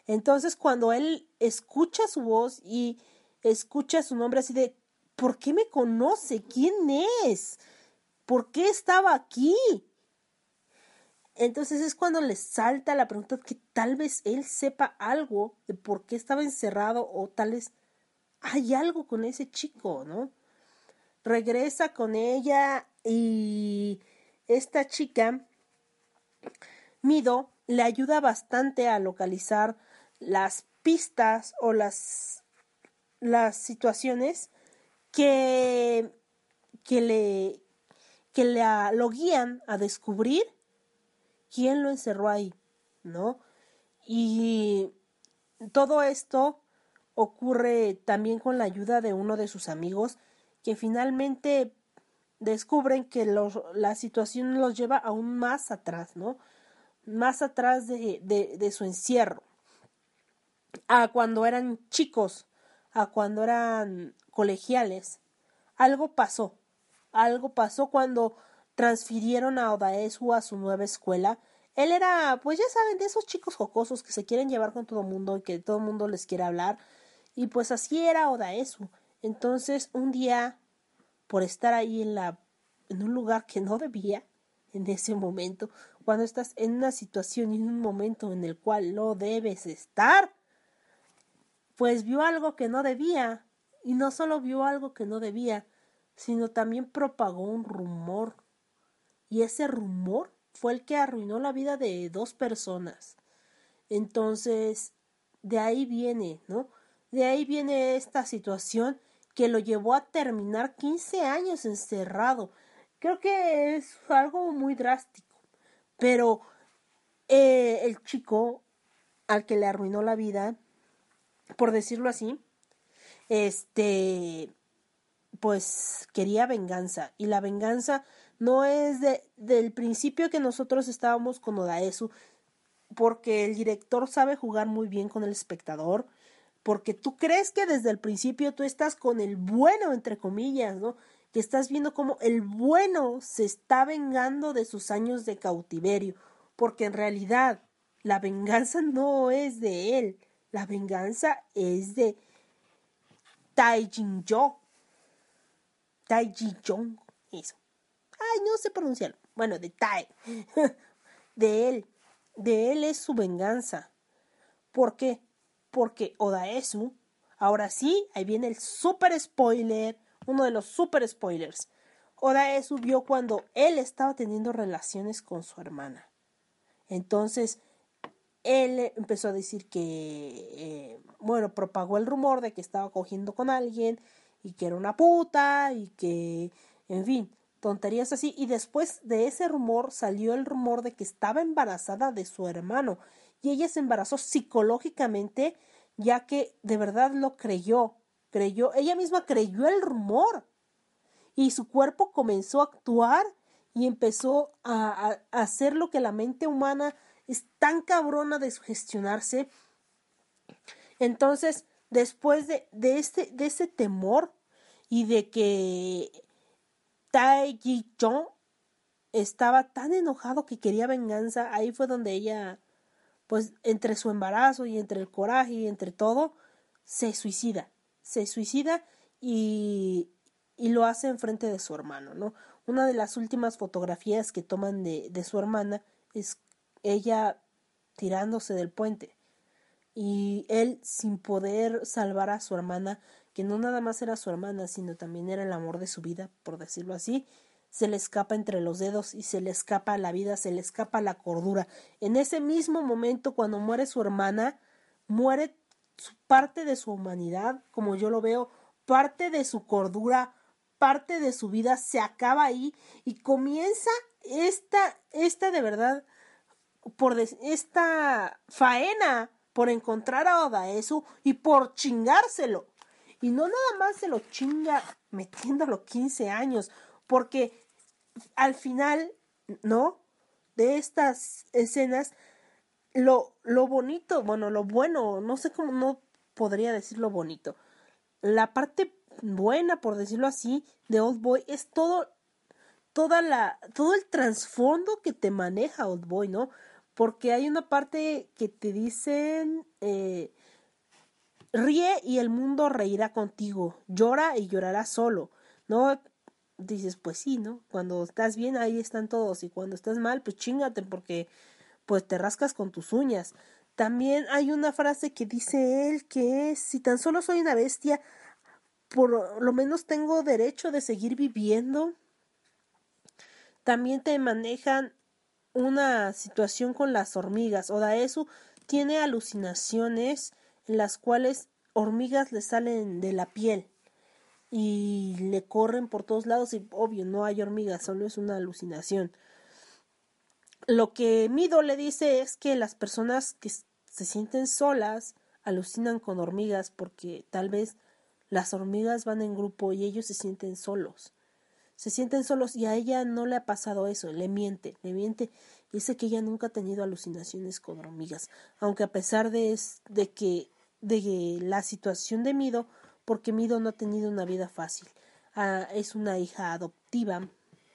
Entonces cuando él escucha su voz y escucha su nombre así de, ¿por qué me conoce? ¿Quién es? ¿Por qué estaba aquí? Entonces es cuando le salta la pregunta que tal vez él sepa algo de por qué estaba encerrado o tal vez hay algo con ese chico, ¿no? Regresa con ella y esta chica, Mido, le ayuda bastante a localizar las pistas o las, las situaciones que, que le, que le, lo guían a descubrir quién lo encerró ahí, ¿no? Y todo esto ocurre también con la ayuda de uno de sus amigos que finalmente descubren que los, la situación los lleva aún más atrás, ¿no? Más atrás de, de, de su encierro. A cuando eran chicos, a cuando eran colegiales. Algo pasó. Algo pasó cuando transfirieron a Odaesu a su nueva escuela. Él era, pues ya saben, de esos chicos jocosos que se quieren llevar con todo el mundo y que todo el mundo les quiere hablar. Y pues así era Odaesu. Entonces, un día, por estar ahí en la en un lugar que no debía en ese momento, cuando estás en una situación y en un momento en el cual no debes estar, pues vio algo que no debía. Y no solo vio algo que no debía, sino también propagó un rumor. Y ese rumor fue el que arruinó la vida de dos personas. Entonces, de ahí viene, ¿no? De ahí viene esta situación que lo llevó a terminar 15 años encerrado. Creo que es algo muy drástico, pero eh, el chico al que le arruinó la vida, por decirlo así, este, pues quería venganza y la venganza no es de, del principio que nosotros estábamos con Odaesu, porque el director sabe jugar muy bien con el espectador, porque tú crees que desde el principio tú estás con el bueno, entre comillas, ¿no? Que estás viendo cómo el bueno se está vengando de sus años de cautiverio, porque en realidad la venganza *laughs* no es de él, la venganza es de Tai Jin-jo. Tai Ji-jong, eso. Ay, no sé pronunciarlo. Bueno, de Tai. *laughs* de él. De él es su venganza. ¿Por qué? Porque Odaesu, ahora sí, ahí viene el super spoiler, uno de los super spoilers. Odaesu vio cuando él estaba teniendo relaciones con su hermana. Entonces, él empezó a decir que, eh, bueno, propagó el rumor de que estaba cogiendo con alguien y que era una puta y que, en fin, tonterías así. Y después de ese rumor salió el rumor de que estaba embarazada de su hermano y ella se embarazó psicológicamente ya que de verdad lo creyó, creyó, ella misma creyó el rumor y su cuerpo comenzó a actuar y empezó a, hacer lo que la mente humana es tan cabrona de sugestionarse. Entonces, después de, de, este, de ese temor y de que Tai Ji Chong estaba tan enojado que quería venganza, ahí fue donde ella, pues entre su embarazo y entre el coraje y entre todo, se suicida, se suicida y, y lo hace enfrente de su hermano, ¿no? Una de las últimas fotografías que toman de, de su hermana es ella tirándose del puente. y él sin poder salvar a su hermana, que no nada más era su hermana, sino también era el amor de su vida, por decirlo así, se le escapa entre los dedos y se le escapa la vida, se le escapa la cordura. En ese mismo momento, cuando muere su hermana, muere parte de su humanidad, como yo lo veo, parte de su cordura, parte de su vida se acaba ahí y comienza esta, esta de verdad, por esta faena por encontrar a Odaesu y por chingárselo. Y no nada más se lo chinga metiéndolo 15 años, porque al final, ¿no? De estas escenas, lo, lo bonito, bueno, lo bueno, no sé cómo, no podría decirlo bonito. La parte buena, por decirlo así, de Old Boy es todo, toda la, todo el trasfondo que te maneja Old Boy, ¿no? Porque hay una parte que te dicen, eh, ríe y el mundo reirá contigo, llora y llorará solo, ¿no? Dices, pues sí, ¿no? Cuando estás bien, ahí están todos, y cuando estás mal, pues chingate, porque pues te rascas con tus uñas. También hay una frase que dice él que si tan solo soy una bestia, por lo menos tengo derecho de seguir viviendo. También te manejan una situación con las hormigas. Odaesu tiene alucinaciones en las cuales hormigas le salen de la piel y le corren por todos lados y obvio no hay hormigas, solo es una alucinación. Lo que Mido le dice es que las personas que se sienten solas alucinan con hormigas porque tal vez las hormigas van en grupo y ellos se sienten solos. Se sienten solos y a ella no le ha pasado eso, le miente, le miente. Dice que ella nunca ha tenido alucinaciones con hormigas, aunque a pesar de, de que de la situación de Mido, porque Mido no ha tenido una vida fácil. Ah, es una hija adoptiva,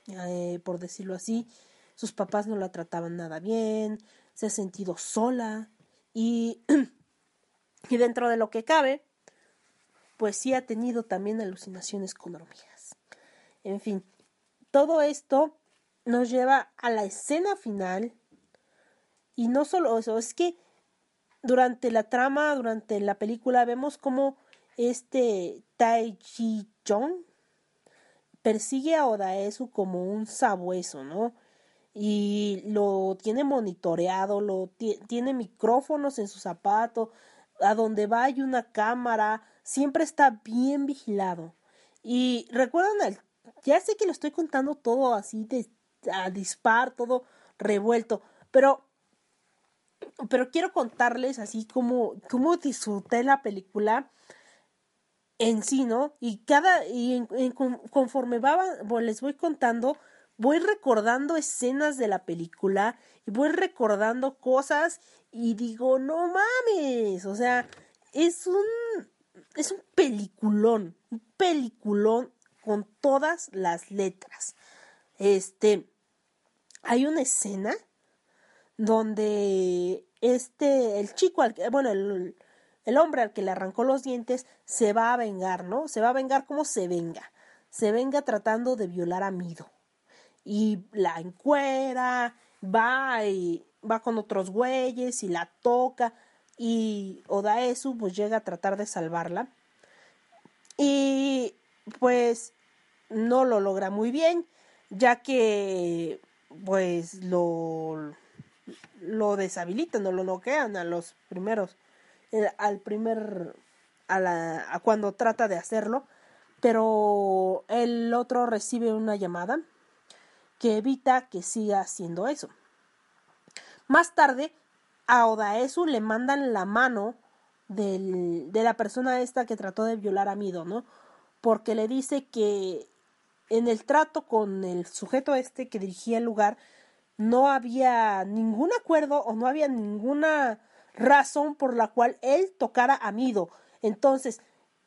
eh, por decirlo así. Sus papás no la trataban nada bien, se ha sentido sola y, *clears throat* y dentro de lo que cabe, pues sí ha tenido también alucinaciones con hormigas. En fin, todo esto nos lleva a la escena final y no solo eso, es que durante la trama, durante la película, vemos como este Tai Chi Chong persigue a Odaesu como un sabueso, ¿no? Y lo tiene monitoreado, lo tiene micrófonos en su zapato, a donde va hay una cámara, siempre está bien vigilado. Y recuerdan el, ya sé que lo estoy contando todo así de a dispar, todo revuelto, pero pero quiero contarles así como, cómo disfruté la película en sí, ¿no? Y cada, y conforme va, les voy contando, voy recordando escenas de la película y voy recordando cosas y digo, no mames, o sea, es un, es un peliculón, un peliculón con todas las letras. Este, hay una escena donde este, el chico, al que, bueno, el, el hombre al que le arrancó los dientes se va a vengar, ¿no? Se va a vengar como se venga. Se venga tratando de violar a Mido. Y la encuera, va y va con otros güeyes y la toca. Y Odaesu pues llega a tratar de salvarla. Y pues no lo logra muy bien, ya que pues lo lo deshabilitan o lo noquean a los primeros, eh, al primer, a, la, a cuando trata de hacerlo, pero el otro recibe una llamada que evita que siga haciendo eso. Más tarde, a Odaesu le mandan la mano del, de la persona esta que trató de violar a Mido, ¿no? Porque le dice que en el trato con el sujeto este que dirigía el lugar, no había ningún acuerdo o no había ninguna razón por la cual él tocara a Mido. Entonces,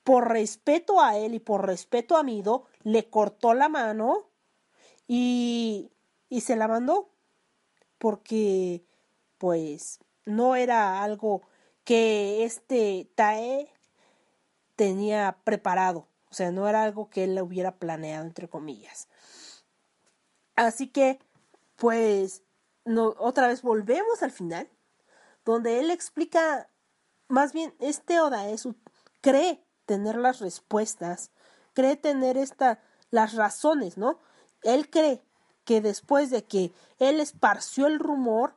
por respeto a él y por respeto a Mido, le cortó la mano y, y se la mandó. Porque, pues, no era algo que este Tae tenía preparado. O sea, no era algo que él hubiera planeado, entre comillas. Así que pues no, otra vez volvemos al final, donde él explica más bien este Odaesu cree tener las respuestas, cree tener esta, las razones, ¿no? Él cree que después de que él esparció el rumor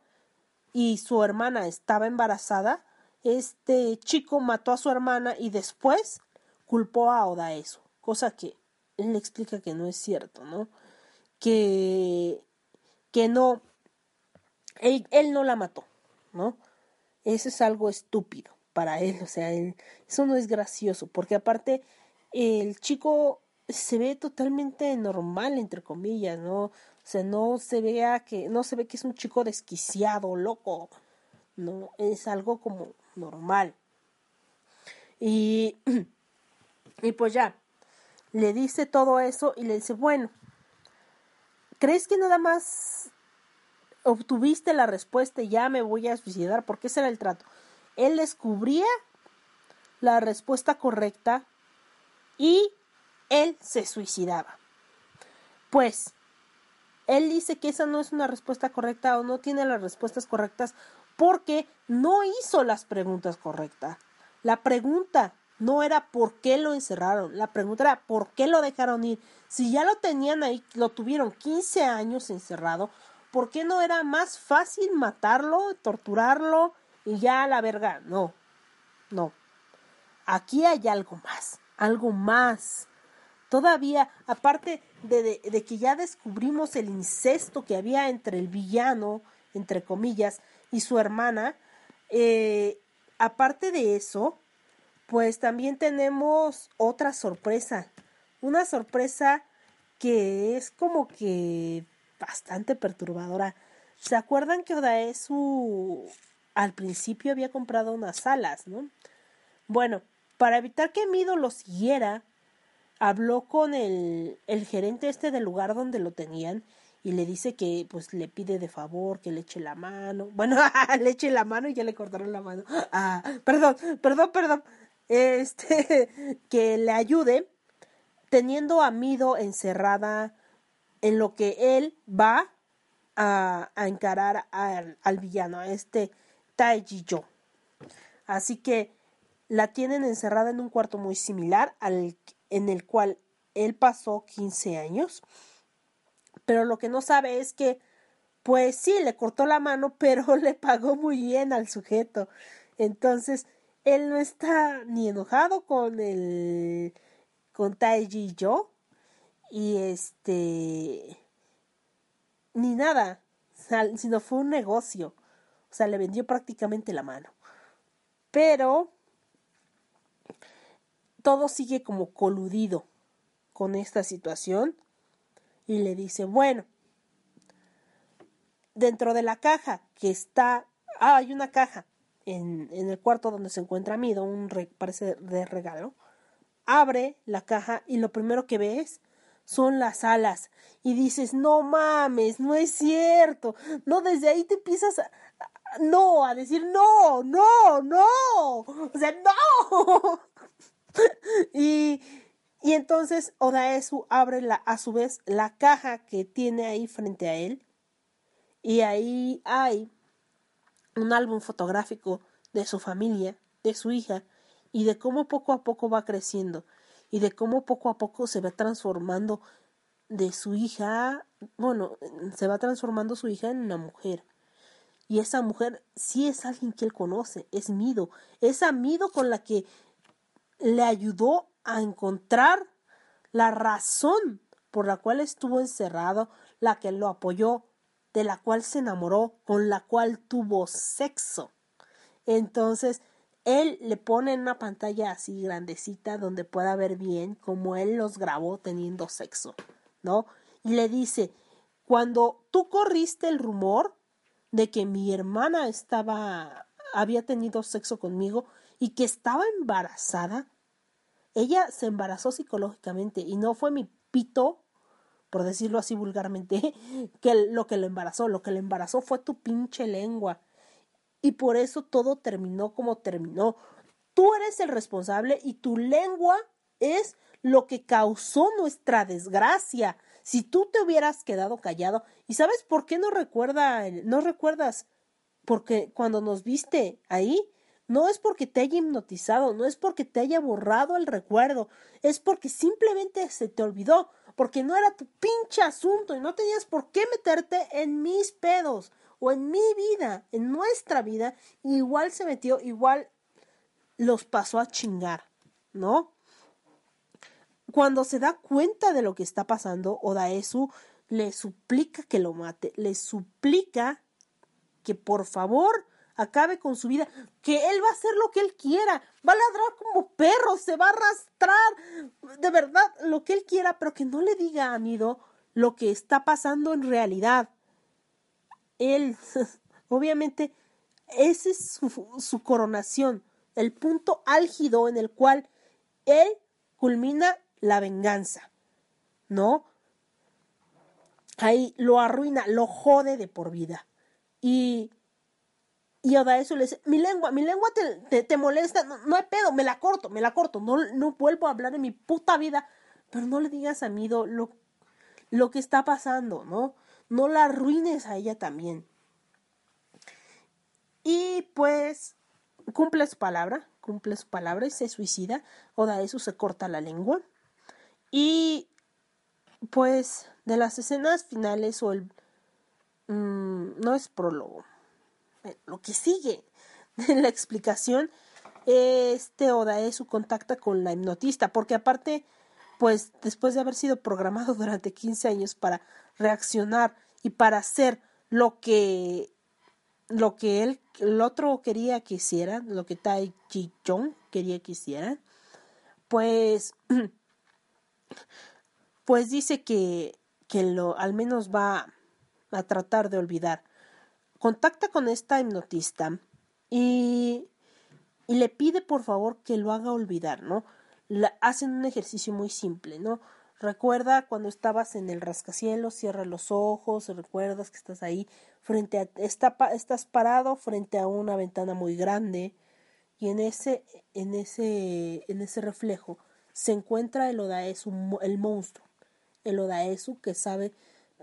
y su hermana estaba embarazada, este chico mató a su hermana y después culpó a Odaesu, cosa que él le explica que no es cierto, ¿no? Que, que no, él, él no la mató, ¿no? Eso es algo estúpido para él, o sea, eso no es gracioso, porque aparte el chico se ve totalmente normal, entre comillas, ¿no? O sea, no se vea que, no se ve que es un chico desquiciado, loco, no, es algo como normal. Y, *clears throat* y pues ya, le dice todo eso y le dice, bueno, ¿crees que nada más obtuviste la respuesta y ya me voy a suicidar? Porque ese era el trato. Él descubría la respuesta correcta y él se suicidaba. Pues, él dice que esa no es una respuesta correcta o no tiene las respuestas correctas porque no hizo las preguntas correctas. La pregunta no era por qué lo encerraron, la pregunta era por qué lo dejaron ir. Si ya lo tenían ahí, lo tuvieron 15 años encerrado, ¿por qué no era más fácil matarlo, torturarlo y ya a la verga? No, no. Aquí hay algo más, algo más. Todavía, aparte de, de, que ya descubrimos el incesto que había entre el villano, entre comillas, y su hermana, eh, aparte de eso, pues también tenemos otra sorpresa. Una sorpresa que es como que bastante perturbadora. ¿Se acuerdan que Odaesu al principio había comprado unas alas, no? Bueno, para evitar que Mido lo siguiera, habló con el, el gerente este del lugar donde lo tenían y le dice que pues le pide de favor que le eche la mano. Bueno, *laughs* le eche la mano y ya le cortaron la mano. Ah, perdón, perdón, perdón. Este, *laughs* que le ayude teniendo a Mido encerrada en lo que él va a, encarar al, al, villano, a este Taiji Yo. Así que la tienen encerrada en un cuarto muy similar al en el cual él pasó 15 años. Pero lo que no sabe es que, pues sí, le cortó la mano, *laughs* pero le pagó muy bien al sujeto. Entonces, él no está ni enojado con el con Taiji y yo y este ni nada, sino fue un negocio. O sea, le vendió prácticamente la mano. Pero todo sigue como coludido con esta situación y le dice, bueno, dentro de la caja que está, ah, hay una caja en, el cuarto donde se encuentra Mido, un re, parece de regalo, abre la caja y lo primero que ves son las alas. Y dices, no mames, no es cierto, no, desde ahí te empiezas a, no, a decir, no, no, no, o sea, no. *laughs* y, y entonces Odaesu abre a su vez la caja que tiene ahí frente a él. Y ahí hay un álbum fotográfico de su familia, de su hija y de cómo poco a poco va creciendo y de cómo poco a poco se va transformando de su hija, bueno, se va transformando su hija en una mujer. Y esa mujer sí es alguien que él conoce, es Mido, esa Mido con la que le ayudó a encontrar la razón por la cual estuvo encerrado, la que lo apoyó, de la cual se enamoró, con la cual tuvo sexo. Entonces, él le pone en una pantalla así grandecita donde pueda ver bien cómo él los grabó teniendo sexo, ¿no? Y le dice, cuando tú corriste el rumor de que mi hermana estaba había tenido sexo conmigo y que estaba embarazada, ella se embarazó psicológicamente y no fue mi pito, por decirlo así vulgarmente, *laughs* que lo que lo embarazó, lo que le embarazó fue tu pinche lengua. Y por eso todo terminó como terminó. Tú eres el responsable y tu lengua es lo que causó nuestra desgracia. Si tú te hubieras quedado callado, ¿y sabes por qué no recuerda, no recuerdas? Porque cuando nos viste ahí, no es porque te haya hipnotizado, no es porque te haya borrado el recuerdo, es porque simplemente se te olvidó, porque no era tu pinche asunto y no tenías por qué meterte en mis pedos o en mi vida, en nuestra vida, igual se metió, igual los pasó a chingar, ¿no? Cuando se da cuenta de lo que está pasando, Odaesu le suplica que lo mate, le suplica que por favor acabe con su vida, que él va a hacer lo que él quiera, va a ladrar como perro, se va a arrastrar, de verdad, lo que él quiera, pero que no le diga a Nido lo que está pasando en realidad. Él, *laughs* obviamente, esa es su, su coronación, el punto álgido en el cual él culmina la venganza, ¿no? Ahí lo arruina, lo jode de por vida. Y y eso le dice, mi lengua, mi lengua te, te, molesta, no, no, hay pedo, me la corto, me la corto, no, no vuelvo a hablar en mi puta vida, pero no le digas a Mido lo, lo que está pasando, ¿no? No la arruines a ella también. Y pues cumple su palabra, cumple su palabra y se suicida. Oda eso se corta la lengua. Y pues de las escenas finales o el... Mmm, no es prólogo lo que sigue en la explicación, este Odaesu contacta con la hipnotista, porque aparte, pues después de haber sido programado *laughs* durante 15 años para reaccionar y para hacer lo que lo que él el otro quería que hiciera, lo que Tai Chi Chong quería que hiciera, pues *clears throat* pues dice que que lo al menos va a tratar de olvidar contacta con esta hipnotista y, y le pide por favor que lo haga olvidar, ¿no? hacen un ejercicio muy simple, ¿no? Recuerda cuando estabas en el rascacielos, cierra los ojos, recuerdas que estás ahí frente a está, estás parado frente a una ventana muy grande y en ese en ese en ese reflejo se encuentra el Odaesu, el monstruo, el Odaesu que sabe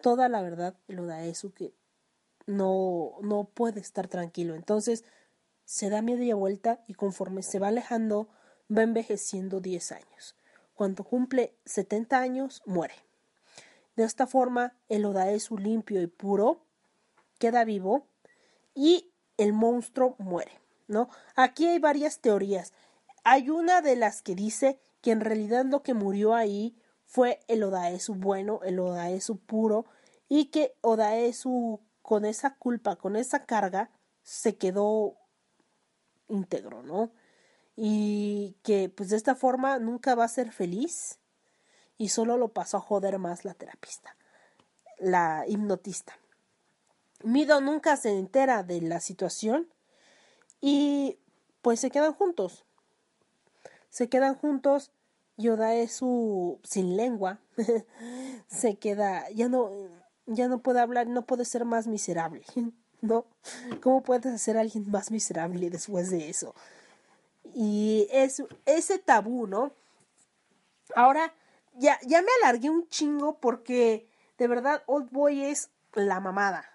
toda la verdad, el Odaesu que no, no puede estar tranquilo. Entonces se da media vuelta y conforme se va alejando va envejeciendo 10 años. Cuando cumple 70 años muere. De esta forma el Odaesu limpio y puro queda vivo y el monstruo muere, ¿no? Aquí hay varias teorías. Hay una de las que dice que en realidad lo que murió ahí fue el Odaesu bueno, el Odaesu puro y que Odaesu con esa culpa, con esa carga, se quedó íntegro, ¿no? Y que pues de esta forma nunca va a ser feliz y solo lo pasó a joder más la terapista, la hipnotista. Mido nunca se entera de la situación y pues se quedan juntos. Se quedan juntos Yoda es su sin lengua. *laughs* se queda, ya no, ya no puede hablar, no puede ser más miserable. *laughs* ¿No? ¿Cómo puedes hacer a alguien más miserable después de eso? Y es ese tabú, ¿no? Ahora, ya, ya me alargué un chingo porque de verdad Old Boy es la mamada.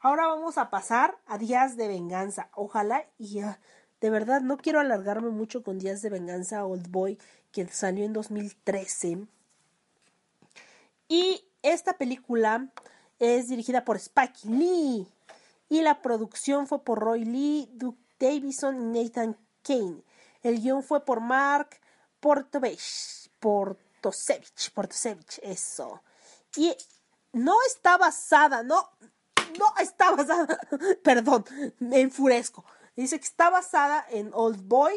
Ahora vamos a pasar a Días de Venganza. Ojalá y de verdad no quiero alargarme mucho con Días de Venganza Old Boy que salió en 2013. Y esta película es dirigida por Spike Lee y la producción fue por Roy Lee, Duke Davison y Nathan Kane. El guion fue por Mark Portovich, Portosevich, Portosevich, eso. Y no está basada, no, no está basada, *laughs* perdón, me enfurezco. Dice que está basada en Old Boy,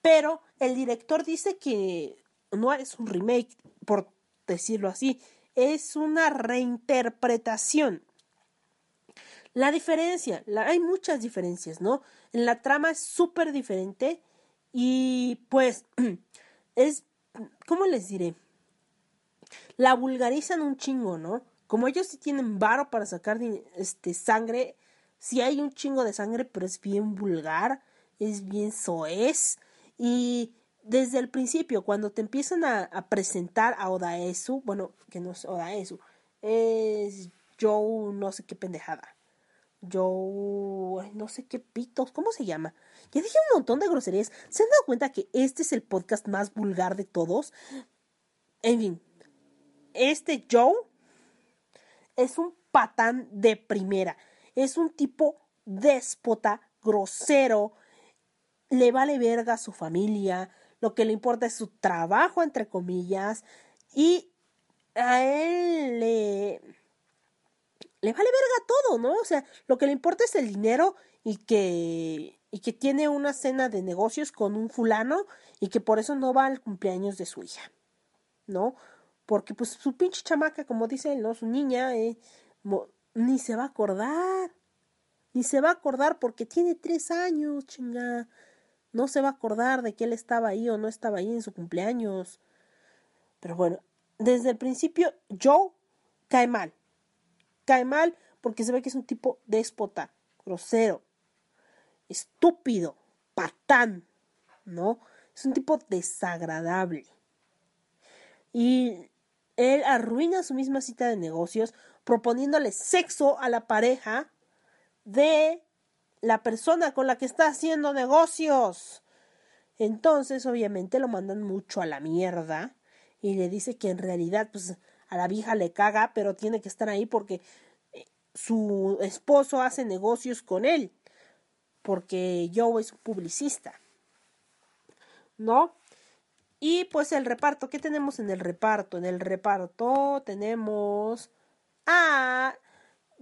pero el director dice que no es un remake, por decirlo así, es una reinterpretación. La diferencia, hay muchas diferencias, ¿no? En la trama es súper diferente y pues *clears throat* es, ¿cómo les diré? La vulgarizan un chingo, ¿no? Como ellos sí tienen varo para sacar este, sangre, sí hay un chingo de sangre, pero es bien vulgar, es bien soez y desde el principio, cuando te empiezan a, presentar a Odaesu, bueno, que no es Odaesu, es Joe no sé qué pendejada. Joe, no sé qué pitos, ¿cómo se llama? Ya dije un montón de groserías. ¿Se han dado cuenta que este es el podcast más vulgar de todos? En fin, este Joe es un patán de primera. Es un tipo déspota, grosero, le vale verga a su familia, lo que le importa es su trabajo, entre comillas, y a él le, le vale verga todo, ¿no? O sea, lo que le importa es el dinero y que, y que tiene una cena de negocios con un fulano y que por eso no va al cumpleaños de su hija, ¿no? Porque pues su pinche chamaca, como dice él, ¿no? Su niña, eh, ni se va a acordar, ni se va a acordar porque tiene tres años, chinga. No se va a acordar de que él estaba ahí o no estaba ahí en su cumpleaños. Pero bueno, desde el principio Joe cae mal. Cae mal porque se ve que es un tipo déspota, grosero, estúpido, patán, ¿no? Es un tipo desagradable. Y él arruina su misma cita de negocios proponiéndole sexo a la pareja de la persona con la que está haciendo negocios. Entonces, obviamente, lo mandan mucho a la mierda y le dice que en realidad, pues, a la vieja le caga, pero tiene que estar ahí porque eh, su esposo hace negocios con él, porque Joe es un publicista, ¿no? Y pues el reparto, ¿qué tenemos en el reparto? En el reparto tenemos a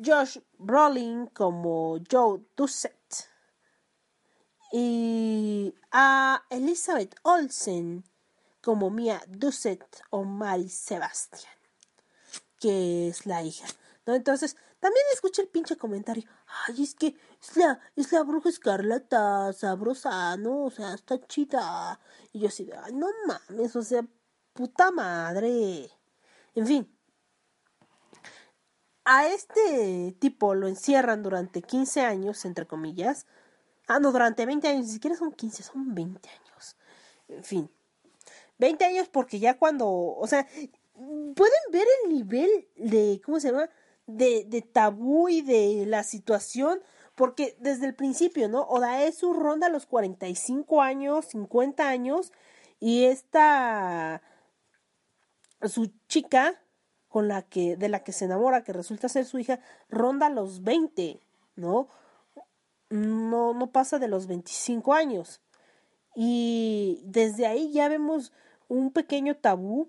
Josh Brolin como Joe Doucette y a Elizabeth Olsen como Mia Doucette o Mary Sebastian, que es la hija. ¿no? Entonces, también escuché el pinche comentario. Ay, es que es la, es la bruja escarlata, sabrosa, ¿no? O sea, está chida. Y yo así, ay, no mames, o sea, puta madre. En fin. A este tipo lo encierran durante 15 años, entre comillas. Ah, no, durante 20 años, ni siquiera son 15, son 20 años. En fin. 20 años porque ya cuando, o sea, pueden ver el nivel de, ¿cómo se llama? De, de tabú y de la situación, porque desde el principio, ¿no? Odaesu ronda los 45 años, 50 años, y esta, su chica, con la que, de la que se enamora, que resulta ser su hija, ronda los 20, ¿no? No, no pasa de los 25 años. Y desde ahí ya vemos un pequeño tabú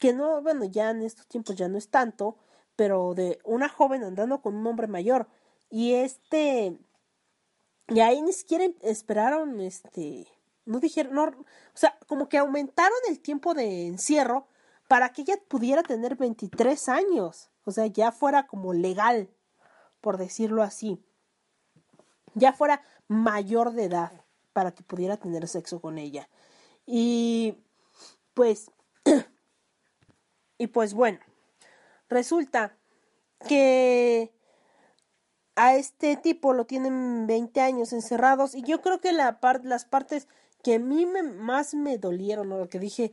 que no, bueno, ya en estos tiempos ya no es tanto, pero de una joven andando con un hombre mayor. Y este, y ahí ni siquiera esperaron, este, no dijeron, o sea, como que aumentaron el tiempo de encierro para que ella pudiera tener 23 años, o sea, ya fuera como legal, por decirlo así, ya fuera mayor de edad para que pudiera tener sexo con ella. Y pues, *clears throat* y pues bueno, resulta que a este tipo lo tienen 20 años encerrados y yo creo que la las partes que a mí me, más me dolieron, o lo que dije,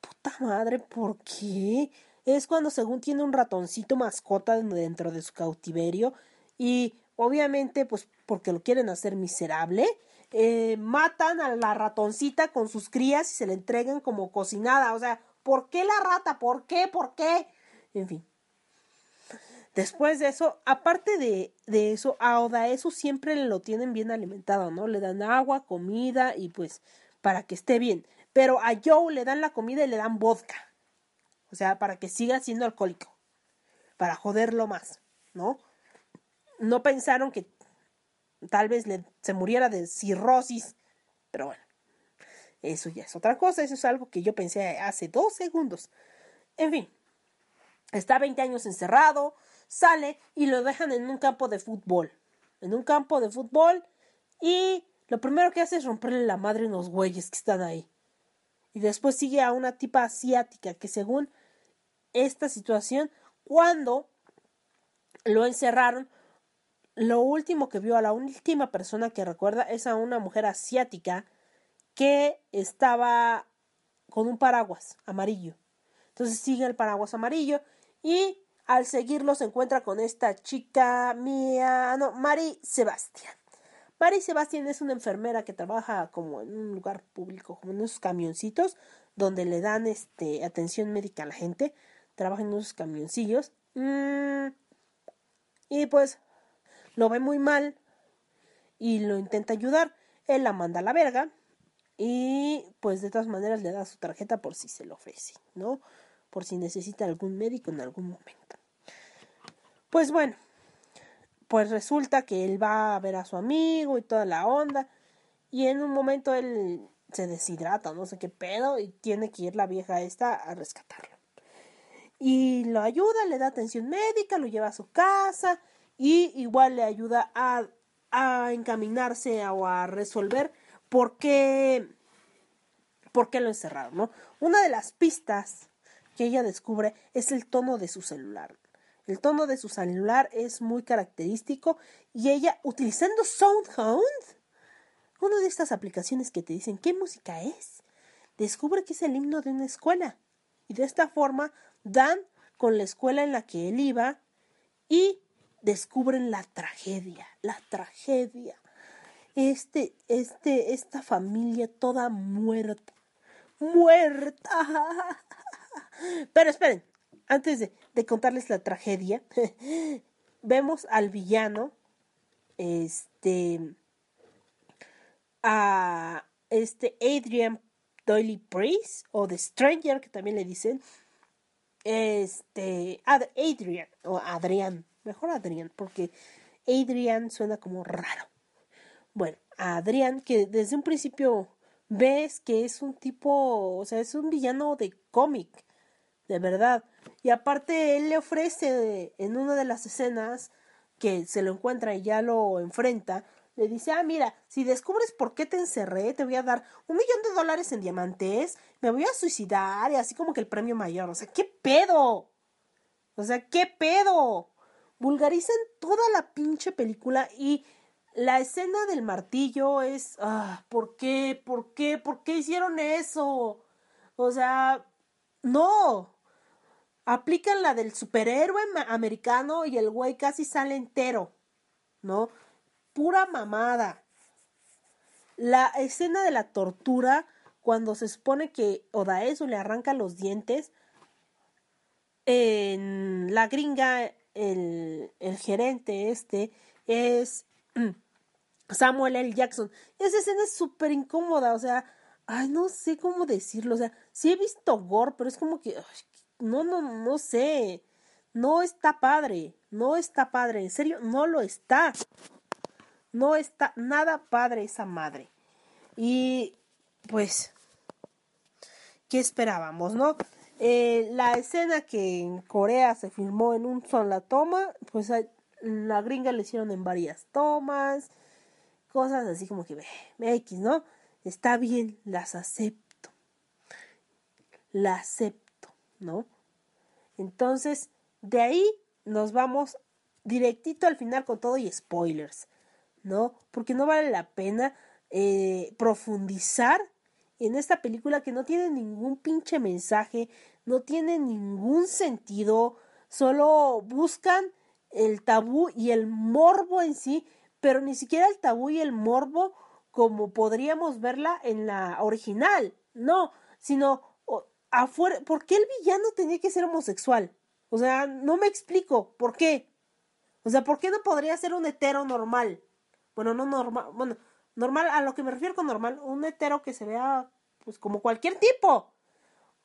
puta madre, ¿por qué? Es cuando según tiene un ratoncito mascota dentro de su cautiverio y obviamente pues porque lo quieren hacer miserable, eh, matan a la ratoncita con sus crías y se le entregan como cocinada, o sea, ¿por qué la rata? ¿Por qué? ¿Por qué? En fin. Después de eso, aparte de, de eso, a Odaesu siempre lo tienen bien alimentado, ¿no? Le dan agua, comida y pues para que esté bien. Pero a Joe le dan la comida y le dan vodka. O sea, para que siga siendo alcohólico. Para joderlo más, ¿no? No pensaron que tal vez le, se muriera de cirrosis. Pero bueno, eso ya es otra cosa. Eso es algo que yo pensé hace dos segundos. En fin, está 20 años encerrado, sale y lo dejan en un campo de fútbol. En un campo de fútbol y lo primero que hace es romperle la madre a unos güeyes que están ahí. Y después sigue a una tipa asiática que según esta situación, cuando lo encerraron, lo último que vio a la última persona que recuerda es a una mujer asiática que estaba con un paraguas amarillo. Entonces sigue el paraguas amarillo y al seguirlo se encuentra con esta chica mía, no, Mari Sebastián. Mari Sebastián es una enfermera que trabaja como en un lugar público, como en unos camioncitos, donde le dan este atención médica a la gente. Trabaja en unos camioncillos. Mm, y pues lo ve muy mal y lo intenta ayudar. Él la manda a la verga y pues de todas maneras le da su tarjeta por si se lo ofrece, ¿no? Por si necesita algún médico en algún momento. Pues bueno, pues resulta que él va a ver a su amigo y toda la onda y en un momento él se deshidrata, no sé qué pedo y tiene que ir la vieja esta a rescatarlo. Y lo ayuda, le da atención médica, lo lleva a su casa y igual le ayuda a, a encaminarse o a resolver por qué, por qué lo encerraron, ¿no? Una de las pistas que ella descubre es el tono de su celular. El tono de su celular es muy característico y ella, utilizando SoundHound, una de estas aplicaciones que te dicen qué música es, descubre que es el himno de una escuela. Y de esta forma dan con la escuela en la que él iba y descubren la tragedia, la tragedia. Este, este, esta familia toda muerta, muerta. *laughs* Pero esperen, antes de, contarles la tragedia, *laughs* vemos al villano, este, a este Adrian Doyle Priest o The Stranger que también le dicen este Ad- Adrian o Adrián mejor Adrián porque Adrian suena como raro. Bueno Adrián que desde un principio ves que es un tipo o sea es un villano de cómic de verdad y aparte él le ofrece en una de las escenas que se lo encuentra y ya lo enfrenta le dice, ah, mira, si descubres por qué te encerré, te voy a dar un millón de dólares en diamantes, me voy a suicidar y así como que el premio mayor. O sea, ¿qué pedo? O sea, ¿qué pedo? Vulgarizan toda la pinche película y la escena del martillo es, ah, ¿por qué? ¿Por qué? ¿Por qué hicieron eso? O sea, no. Aplican la del superhéroe americano y el güey casi sale entero, ¿no? pura mamada. La escena de la tortura, cuando se supone que Odaeso le arranca los dientes, en la gringa, el, el gerente este es *clears throat* Samuel L. Jackson. Esa escena es súper incómoda, o sea, ay, no sé cómo decirlo, o sea, sí he visto gore, pero es como que, no, no, no sé, no está padre, no está padre, en serio, no lo está. No está nada padre esa madre. Y pues, ¿qué esperábamos, no? Eh, la escena que en Corea se filmó en un sola toma, pues la gringa le hicieron en varias tomas, cosas así como que, "Ve, X, ¿no? Está bien, las acepto. La acepto, ¿no? Entonces, de ahí nos vamos directito al final con todo y spoilers. ¿no? Porque no vale la pena eh, profundizar en esta película que no tiene ningún pinche mensaje, no tiene ningún sentido, solo buscan el tabú y el morbo en sí, pero ni siquiera el tabú y el morbo como podríamos verla en la original, no, sino afuera, ¿por qué el villano tenía que ser homosexual? O sea, no me explico, ¿por qué? O sea, ¿por qué no podría ser un hetero normal? Bueno, no normal, bueno, normal, a lo que me refiero con normal, un hetero que se vea, pues, como cualquier tipo.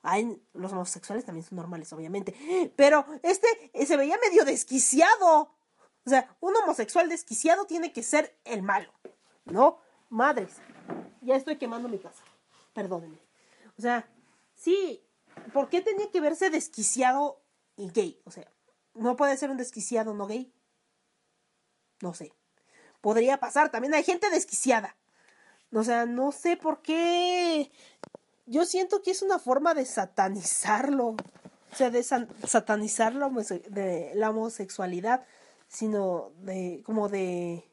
Hay, los homosexuales también son normales, obviamente, pero este eh, se veía medio desquiciado. O sea, un homosexual desquiciado tiene que ser el malo, ¿no? Madres, ya estoy quemando mi casa, perdónenme. O sea, sí, ¿por qué tenía que verse desquiciado y gay? O sea, ¿no puede ser un desquiciado no gay? No sé podría pasar. También hay gente desquiciada. O sea, no sé por qué. Yo siento que es una forma de satanizarlo. O sea, de satanizar la, de la homosexualidad. Sino de. como de.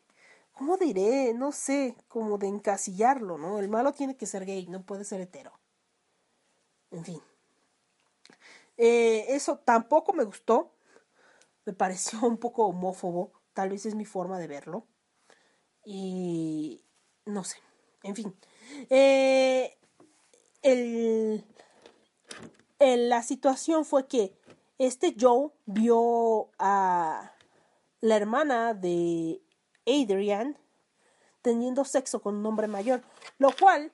¿Cómo diré? No sé. Como de encasillarlo, ¿no? El malo tiene que ser gay, no puede ser hetero. En fin. Eh, eso tampoco me gustó. me pareció un poco homófobo, tal vez es mi forma de verlo. Y no sé, en fin. Eh, el, la situación fue que este Joe vio a la hermana de Adrian teniendo sexo con un hombre mayor, lo cual,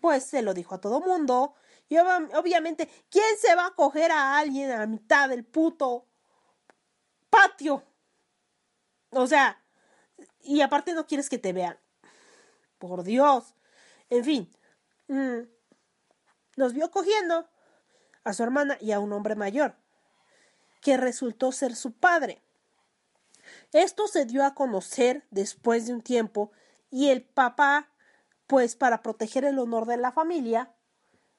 pues se lo dijo a todo mundo. Y obvia- obviamente, ¿quién se va a coger a alguien a mitad del puto patio? O sea, y aparte no quieres que te vean. Por Dios. En fin, mm, los vio cogiendo a su hermana y a un hombre mayor, que resultó ser su padre. Esto se dio a conocer después de un tiempo y el papá, pues para proteger el honor de la familia,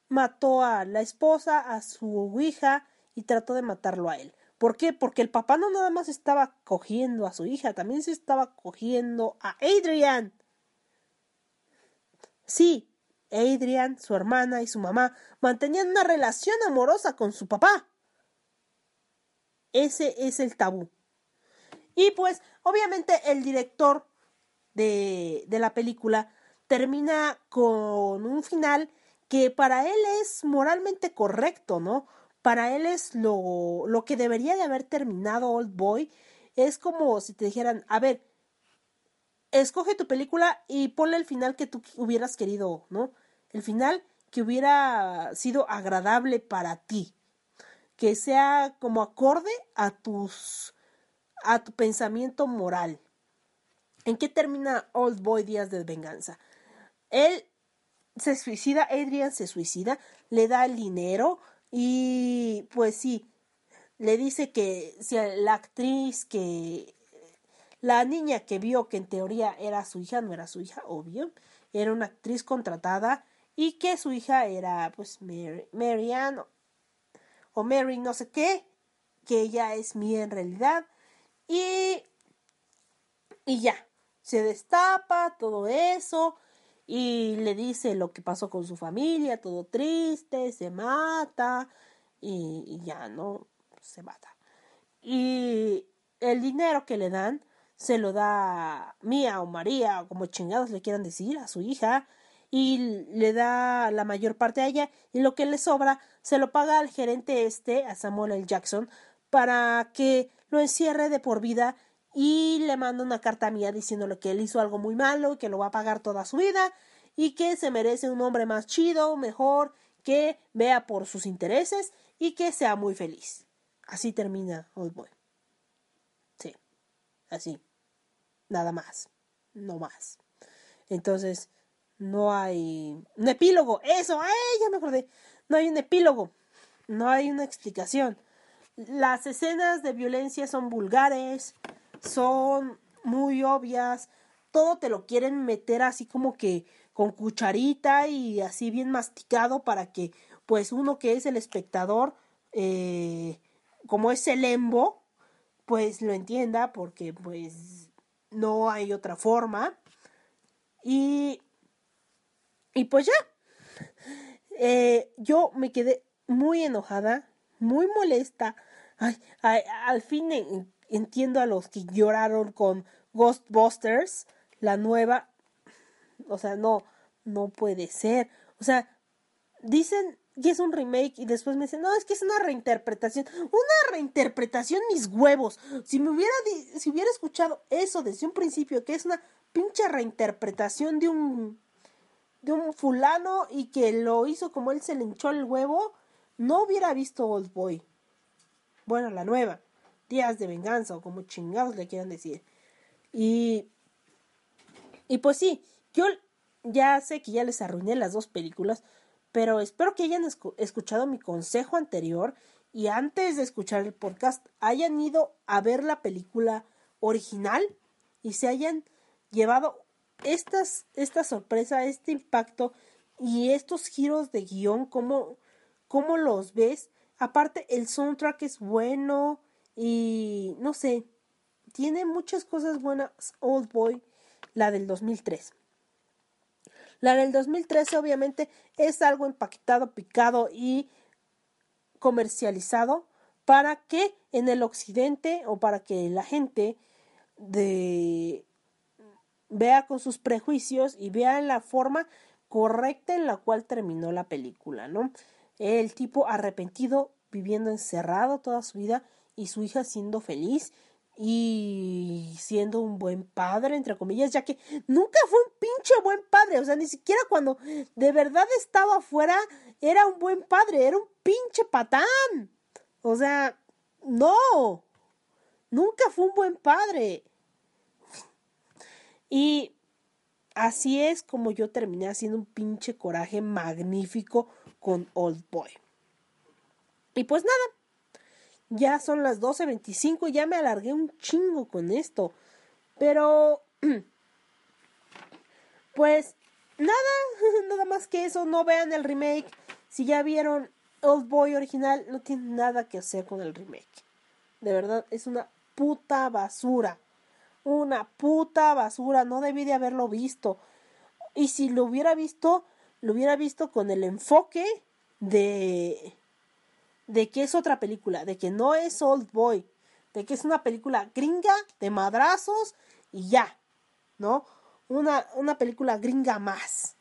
mató a la esposa, a su hija y trató de matarlo a él. ¿Por qué? Porque el papá no nada más estaba cogiendo a su hija, también se estaba cogiendo a Adrian. Sí, Adrian, su hermana y su mamá mantenían una relación amorosa con su papá. Ese es el tabú. Y pues, obviamente, el director de, de la película termina con un final que para él es moralmente correcto, ¿no? Para él es lo, lo que debería de haber terminado Old Boy. Es como si te dijeran, a ver, escoge tu película y ponle el final que tú hubieras querido, ¿no? El final que hubiera sido agradable para ti. Que sea como acorde a tus a tu pensamiento moral. ¿En qué termina Old Boy Días de Venganza? Él se suicida, Adrian se suicida, le da el dinero y pues sí, le dice que si la actriz que la niña que vio que en teoría era su hija, no era su hija, obvio, era una actriz contratada y que su hija era pues Mary, Marianne o Mary no sé qué, que ella es mía en realidad y y ya, se destapa todo eso y le dice lo que pasó con su familia, todo triste, se mata y, ya no se mata. Y el dinero que le dan se lo da Mía o María o como chingados le quieran decir a su hija y le da la mayor parte a ella y lo que le sobra se lo paga al gerente este, a Samuel L. Jackson, para que lo encierre de por vida y le manda una carta mía diciéndole que él hizo algo muy malo que lo va a pagar toda su vida y que se merece un hombre más chido, mejor, que vea por sus intereses y que sea muy feliz. Así termina Old Boy. Sí, así. Nada más. No más. Entonces, no hay un epílogo. Eso, ¡ay! Ya me acordé. No hay un epílogo. No hay una explicación. Las escenas de violencia son vulgares, son muy obvias, todo te lo quieren meter así como que con cucharita y así bien masticado para que pues uno que es el espectador, eh, como es el embo, pues lo entienda porque pues no hay otra forma. Y, y pues ya, *laughs* eh, yo me quedé muy enojada, muy molesta. Ay, ay, al fin entiendo a los que lloraron con Ghostbusters, la nueva. O sea, no, no puede ser. O sea, dicen que es un remake y después me dicen, no, es que es una reinterpretación. Una reinterpretación, mis huevos. Si me hubiera, si hubiera escuchado eso desde un principio, que es una pinche reinterpretación de un de un fulano y que lo hizo como él se le hinchó el huevo, no hubiera visto Old Boy. Bueno, la nueva. Días de venganza o como chingados le quieran decir. Y. Y pues sí, yo ya sé que ya les arruiné las dos películas, pero espero que hayan escu- escuchado mi consejo anterior y antes de escuchar el podcast hayan ido a ver la película original y se hayan llevado esta sorpresa, este impacto y estos giros de guion, cómo, cómo los ves. Aparte, el soundtrack es bueno y no sé, tiene muchas cosas buenas. Old Boy, la del 2003. La del 2013 obviamente es algo empaquetado, picado y comercializado para que en el occidente o para que la gente de vea con sus prejuicios y vea la forma correcta en la cual terminó la película, ¿no? El tipo arrepentido viviendo encerrado toda su vida y su hija siendo feliz y siendo un buen padre, entre comillas, ya que nunca fue un pinche buen padre, o sea, ni siquiera cuando de verdad estaba afuera era un buen padre, era un pinche patán. O sea, no, nunca fue un buen padre. Y así es como yo terminé haciendo un pinche coraje magnífico con Old Boy. Y pues nada, ya son las 12.25 y ya me alargué un chingo con esto. Pero, *clears throat* pues nada, *laughs* nada más que eso, no vean el remake. Si ya vieron Old Boy original, no tiene nada que hacer con el remake. De verdad, es una puta basura. Una puta basura. No debí de haberlo visto. Y si lo hubiera visto, lo hubiera visto con el enfoque de de que es otra película, de que no es Old Boy, de que es una película gringa de madrazos y ya, ¿no? Una, una película gringa más.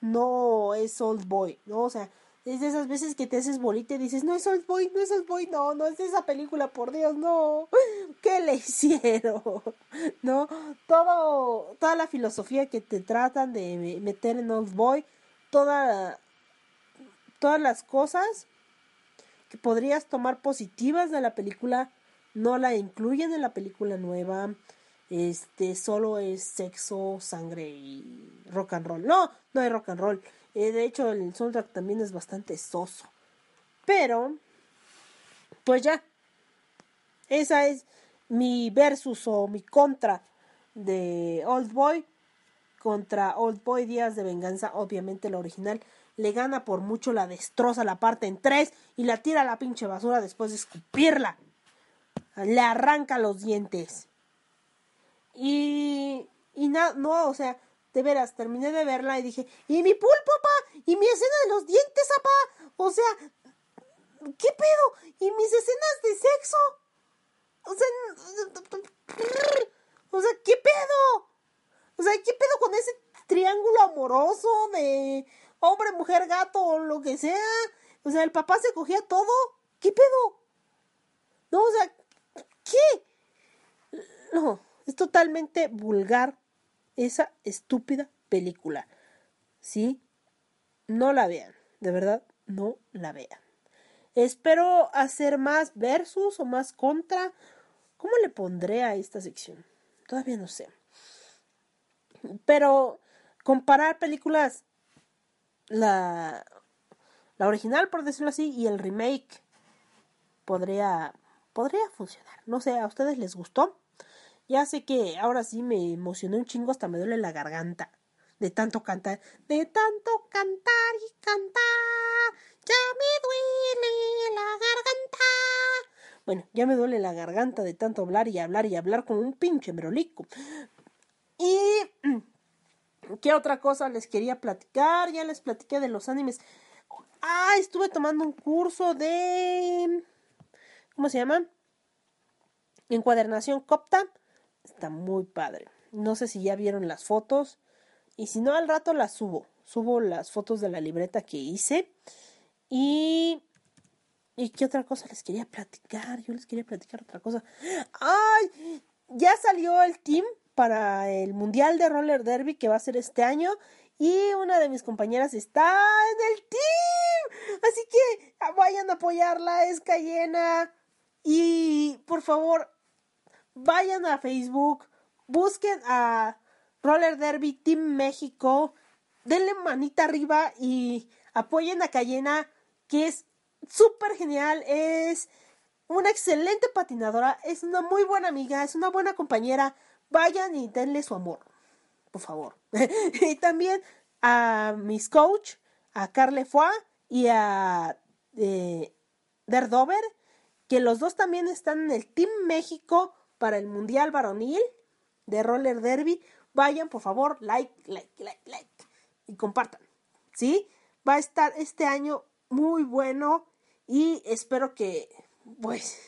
No es Old Boy, ¿no? O sea, es de esas veces que te haces bolita y dices, no es Old Boy, no es Old Boy, no, no es esa película, por Dios, no. *laughs* ¿Qué le *laughs* hicieron? *laughs* ¿No? Todo, toda la filosofía que te tratan de meter en Old Boy, toda, todas las cosas que podrías tomar positivas de la película no la incluyen en la película nueva. Este solo es sexo, sangre y rock and roll. No, no hay rock and roll. Eh, de hecho, el soundtrack también es bastante soso. Pero, pues ya. Esa es mi versus o mi contra de Old Boy contra Old Boy Días de Venganza. Obviamente la original le gana por mucho, la destroza, la parte en tres y la tira a la pinche basura después de escupirla. Le arranca los dientes. Y, y nada, no, o sea, de veras, terminé de verla y dije, ¿y mi pulpo, papá? ¿Y mi escena de los dientes, papá? O sea, ¿qué pedo? ¿Y mis escenas de sexo? O sea, o sea, ¿qué pedo? O sea, ¿qué pedo con ese triángulo amoroso de hombre, mujer, gato o lo que sea. O sea, el papá se cogía todo. ¿Qué pedo? No, o sea, ¿qué? No, es totalmente vulgar esa estúpida película. ¿Sí? No la vean, de verdad, no la vean. Espero hacer más versus o más contra. ¿Cómo le pondré a esta sección? Todavía no sé. Pero comparar películas la, la original, por decirlo así, y el remake podría, podría funcionar. No sé, ¿a ustedes les gustó? Ya sé que ahora sí me emocioné un chingo, hasta me duele la garganta. De tanto cantar, de tanto cantar y cantar, ya me duele la garganta. Bueno, ya me duele la garganta de tanto hablar y hablar y hablar como un pinche merolico. Y ¿Qué otra cosa les quería platicar? Ya les platiqué de los animes. Ah, estuve tomando un curso de... ¿Cómo se llama? Encuadernación Copta. Está muy padre. No sé si ya vieron las fotos. Y si no, al rato las subo. Subo las fotos de la libreta que hice. Y... ¿Y qué otra cosa les quería platicar? Yo les quería platicar otra cosa. ¡Ay! Ya salió el team para el Mundial de Roller Derby que va a ser este año. Y una de mis compañeras está en el team. Así que vayan a apoyarla, es Cayena. Y por favor, vayan a Facebook, busquen a Roller Derby Team México, denle manita arriba y apoyen a Cayena, que es súper genial, es una excelente patinadora, es una muy buena amiga, es una buena compañera vayan y denle su amor, por favor. *laughs* y también a mis coach, a Carle Foy y a eh, Derdover, que los dos también están en el Team México para el Mundial Varonil de Roller Derby. Vayan, por favor, like, like, like, like y compartan. ¿Sí? Va a estar este año muy bueno y espero que pues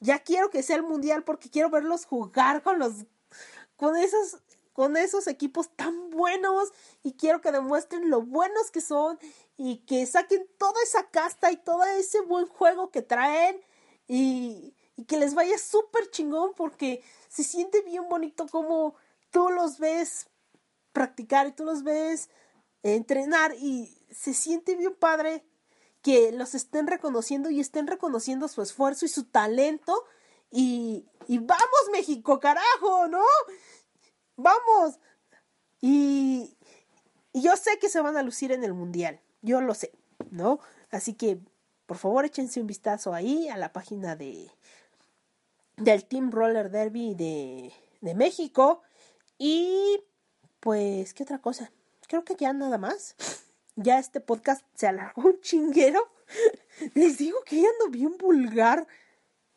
ya quiero que sea el mundial porque quiero verlos jugar con los con esos con esos equipos tan buenos y quiero que demuestren lo buenos que son y que saquen toda esa casta y todo ese buen juego que traen y, y que les vaya súper chingón porque se siente bien bonito como tú los ves practicar y tú los ves entrenar y se siente bien padre que los estén reconociendo y estén reconociendo su esfuerzo y su talento y, y vamos México, carajo, ¿no? Vamos. Y, y yo sé que se van a lucir en el mundial, yo lo sé, ¿no? Así que, por favor, échense un vistazo ahí a la página de del Team Roller Derby de, de México. Y pues, ¿qué otra cosa? Creo que ya nada más. Ya este podcast se alargó un chinguero. *laughs* Les digo que ya ando bien vulgar.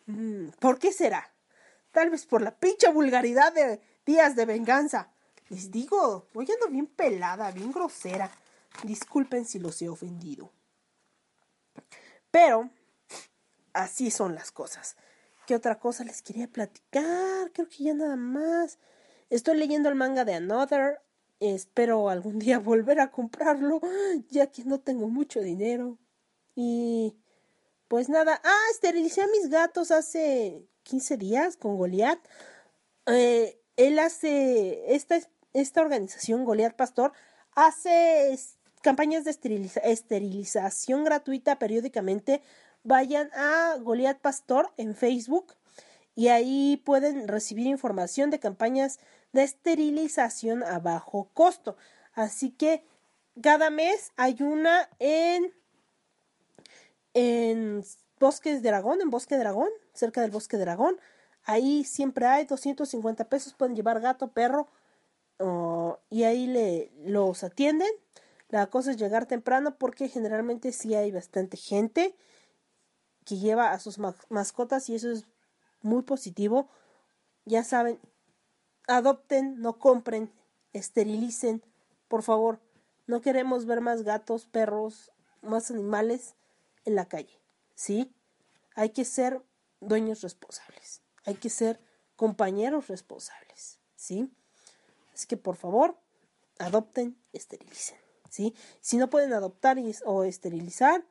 Mm, ¿Por qué será? Tal vez por la pinche vulgaridad de días de venganza. Les digo, hoy ando bien pelada, bien grosera. Disculpen si los he ofendido. Pero, así son las cosas. ¿Qué otra cosa les quería platicar? Creo que ya nada más. Estoy leyendo el manga de Another. Espero algún día *laughs* volver a comprarlo, ya que no tengo mucho dinero. Y pues nada. Ah, esterilicé a mis gatos hace 15 días con Goliath. Eh, él hace, esta, esta organización, Goliath Pastor, hace campañas de esteriliza- esterilización gratuita periódicamente. Vayan a Goliath Pastor en Facebook y ahí pueden recibir información de campañas de esterilización a bajo costo. Así que cada mes hay una en en Bosques de Dragón, en Bosque Dragón, cerca del Bosque Dragón. Ahí siempre hay 250 pesos, pueden llevar gato, perro, y ahí le, los atienden. La cosa es llegar temprano porque generalmente sí hay bastante gente que lleva a sus ma- mascotas y eso es muy positivo. Ya saben, adopten, no compren, esterilicen, por favor. No queremos ver más gatos, perros, más animales en la calle, ¿sí? Hay que ser dueños responsables, hay que ser compañeros responsables, ¿sí? Así que por favor, adopten, esterilicen, ¿sí? Si no pueden adoptar o esterilizar,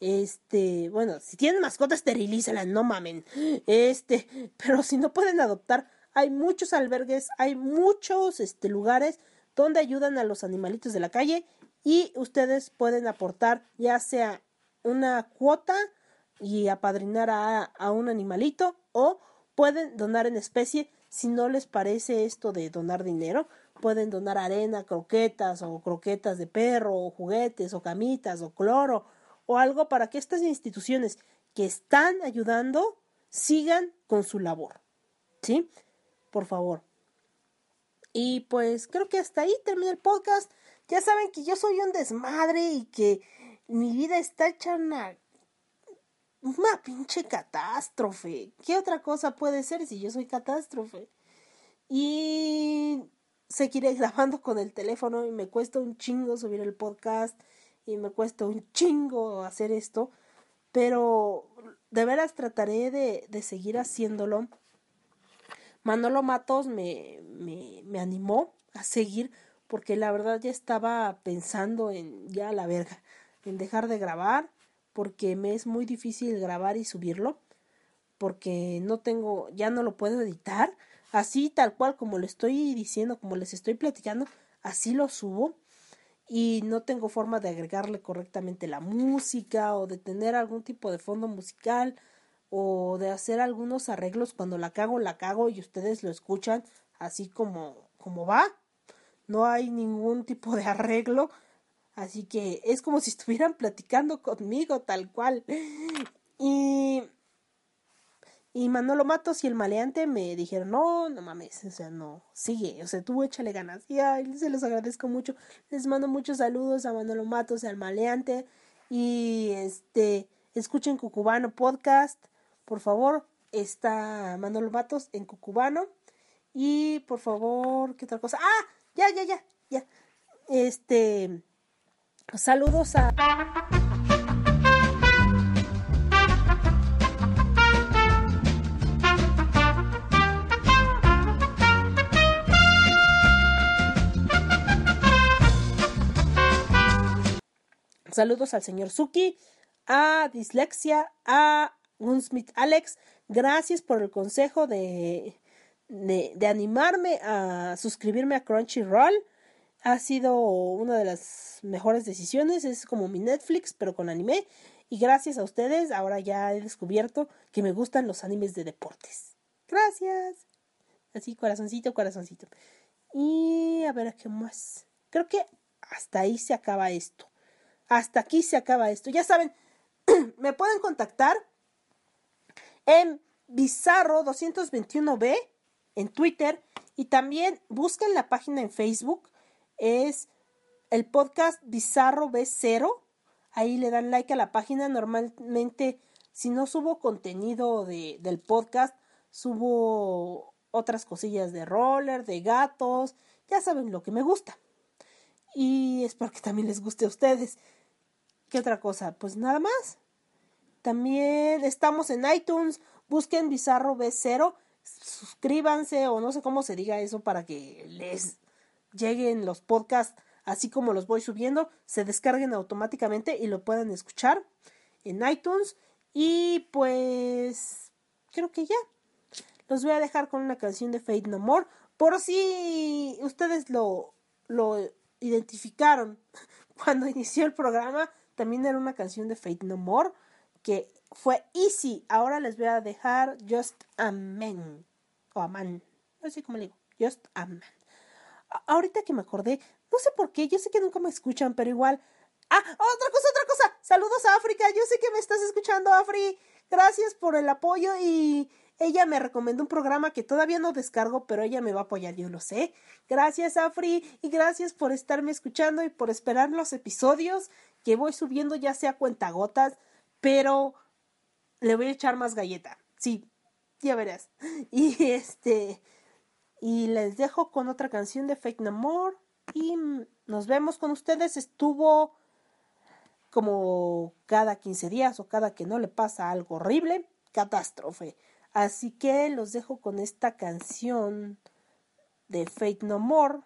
este, bueno, si tienen mascota, esterilízala, no mamen. Este, pero si no pueden adoptar, hay muchos albergues, hay muchos este, lugares donde ayudan a los animalitos de la calle y ustedes pueden aportar ya sea una cuota y apadrinar a, a un animalito o pueden donar en especie si no les parece esto de donar dinero pueden donar arena, croquetas o croquetas de perro o juguetes o camitas o cloro o algo para que estas instituciones que están ayudando sigan con su labor. ¿Sí? Por favor. Y pues creo que hasta ahí termina el podcast. Ya saben que yo soy un desmadre y que mi vida está hecha una pinche catástrofe. ¿Qué otra cosa puede ser si yo soy catástrofe? Y seguiré grabando con el teléfono y me cuesta un chingo subir el podcast y me cuesta un chingo hacer esto, pero de veras trataré de, de seguir haciéndolo. Manolo Matos me, me, me animó a seguir porque la verdad ya estaba pensando en ya la verga, en dejar de grabar porque me es muy difícil grabar y subirlo porque no tengo, ya no lo puedo editar, así tal cual como lo estoy diciendo, como les estoy platicando, así lo subo y no tengo forma de agregarle correctamente la música o de tener algún tipo de fondo musical o de hacer algunos arreglos cuando la cago, la cago y ustedes lo escuchan así como, como va. No hay ningún tipo de arreglo. Así que es como si *laughs* estuvieran platicando conmigo tal cual. Y y Manolo Matos y el maleante me dijeron, no, no mames, o sea, no, sigue, o sea, tú échale ganas. Y se los agradezco mucho. Les mando muchos saludos a Manolo Matos y al maleante. Y este, escuchen Cucubano Podcast, por favor. Está Manolo Matos en Cucubano. Y por favor, ¿qué otra cosa? Ah, ya, ya, ya, ya. Este, Saludos a... Saludos al señor Suki, a Dislexia, a Gunsmith Alex. Gracias por el consejo de, de, de animarme a suscribirme a Crunchyroll. Ha sido una de las mejores decisiones. Es como mi Netflix, pero con anime. Y gracias a ustedes, ahora ya he descubierto que me gustan los animes de deportes. Gracias. Así, corazoncito, corazoncito. Y a ver, ¿qué más? Creo que hasta ahí se acaba esto. Hasta aquí se acaba esto. Ya saben, *clears throat* me pueden contactar en Bizarro221B en Twitter y también busquen la página en Facebook. Es el podcast Bizarro B0. Ahí le dan like a la página. Normalmente, si no subo contenido de, del podcast, subo otras cosillas de roller, de gatos. Ya saben lo que me gusta. Y espero que también les guste a ustedes. ¿Qué otra cosa? Pues nada más. También estamos en iTunes. Busquen Bizarro B0. Suscríbanse o no sé cómo se diga eso para que les lleguen los podcasts así como los voy subiendo. Se descarguen automáticamente y lo puedan escuchar en iTunes. Y pues creo que ya. Los voy a dejar con una canción de Fate No More. Por si ustedes lo, lo identificaron *laughs* cuando inició el programa, también era una canción de Fate No More que fue Easy. Ahora les voy a dejar Just a Man o a Man, no sé cómo le digo, Just a Man. Ahorita que me acordé, no sé por qué, yo sé que nunca me escuchan, pero igual. Ah, otra cosa, otra cosa. Saludos a África, yo sé que me estás escuchando, Afri. Gracias por el apoyo y ella me recomendó un programa que todavía no descargo, pero ella me va a apoyar, yo lo sé. Gracias, Afri, y gracias por estarme escuchando y por esperar los episodios que voy subiendo, ya sea cuentagotas, pero le voy a echar más galleta. Sí, ya verás. *laughs* Y este. Y les dejo con otra canción de Fake No More. Y nos vemos con ustedes. Estuvo como cada 15 días o cada que no le pasa algo horrible. Catástrofe. Así que los dejo con esta canción de Fate No More.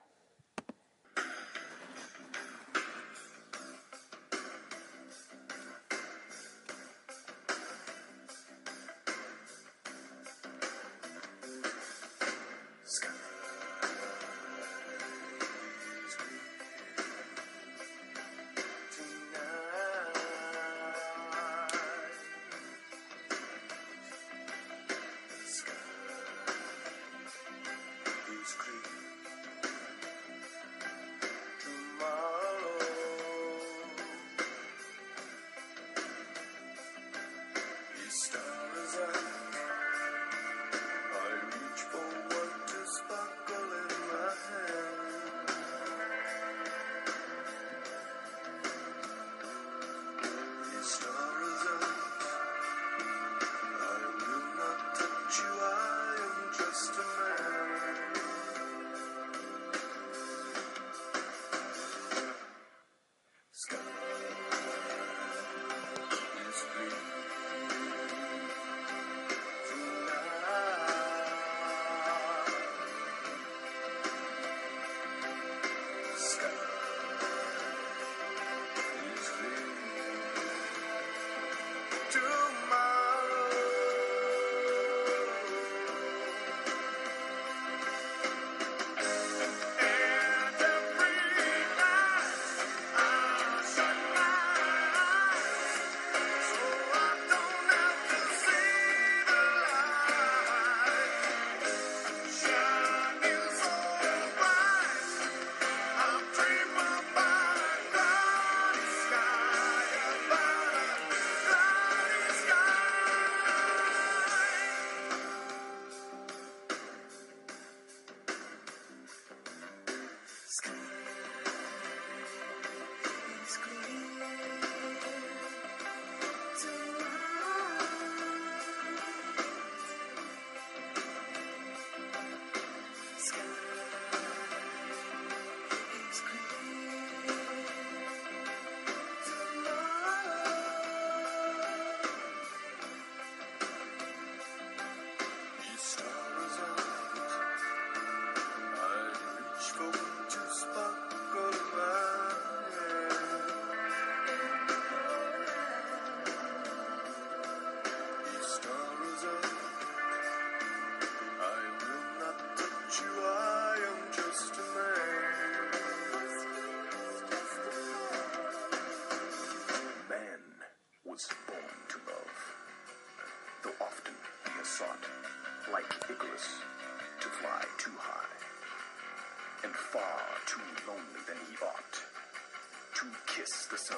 The sun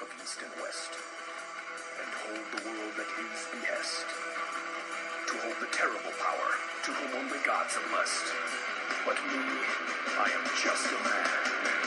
of east and west, and hold the world at his behest. To hold the terrible power to whom only gods are blessed. But me, I am just a man.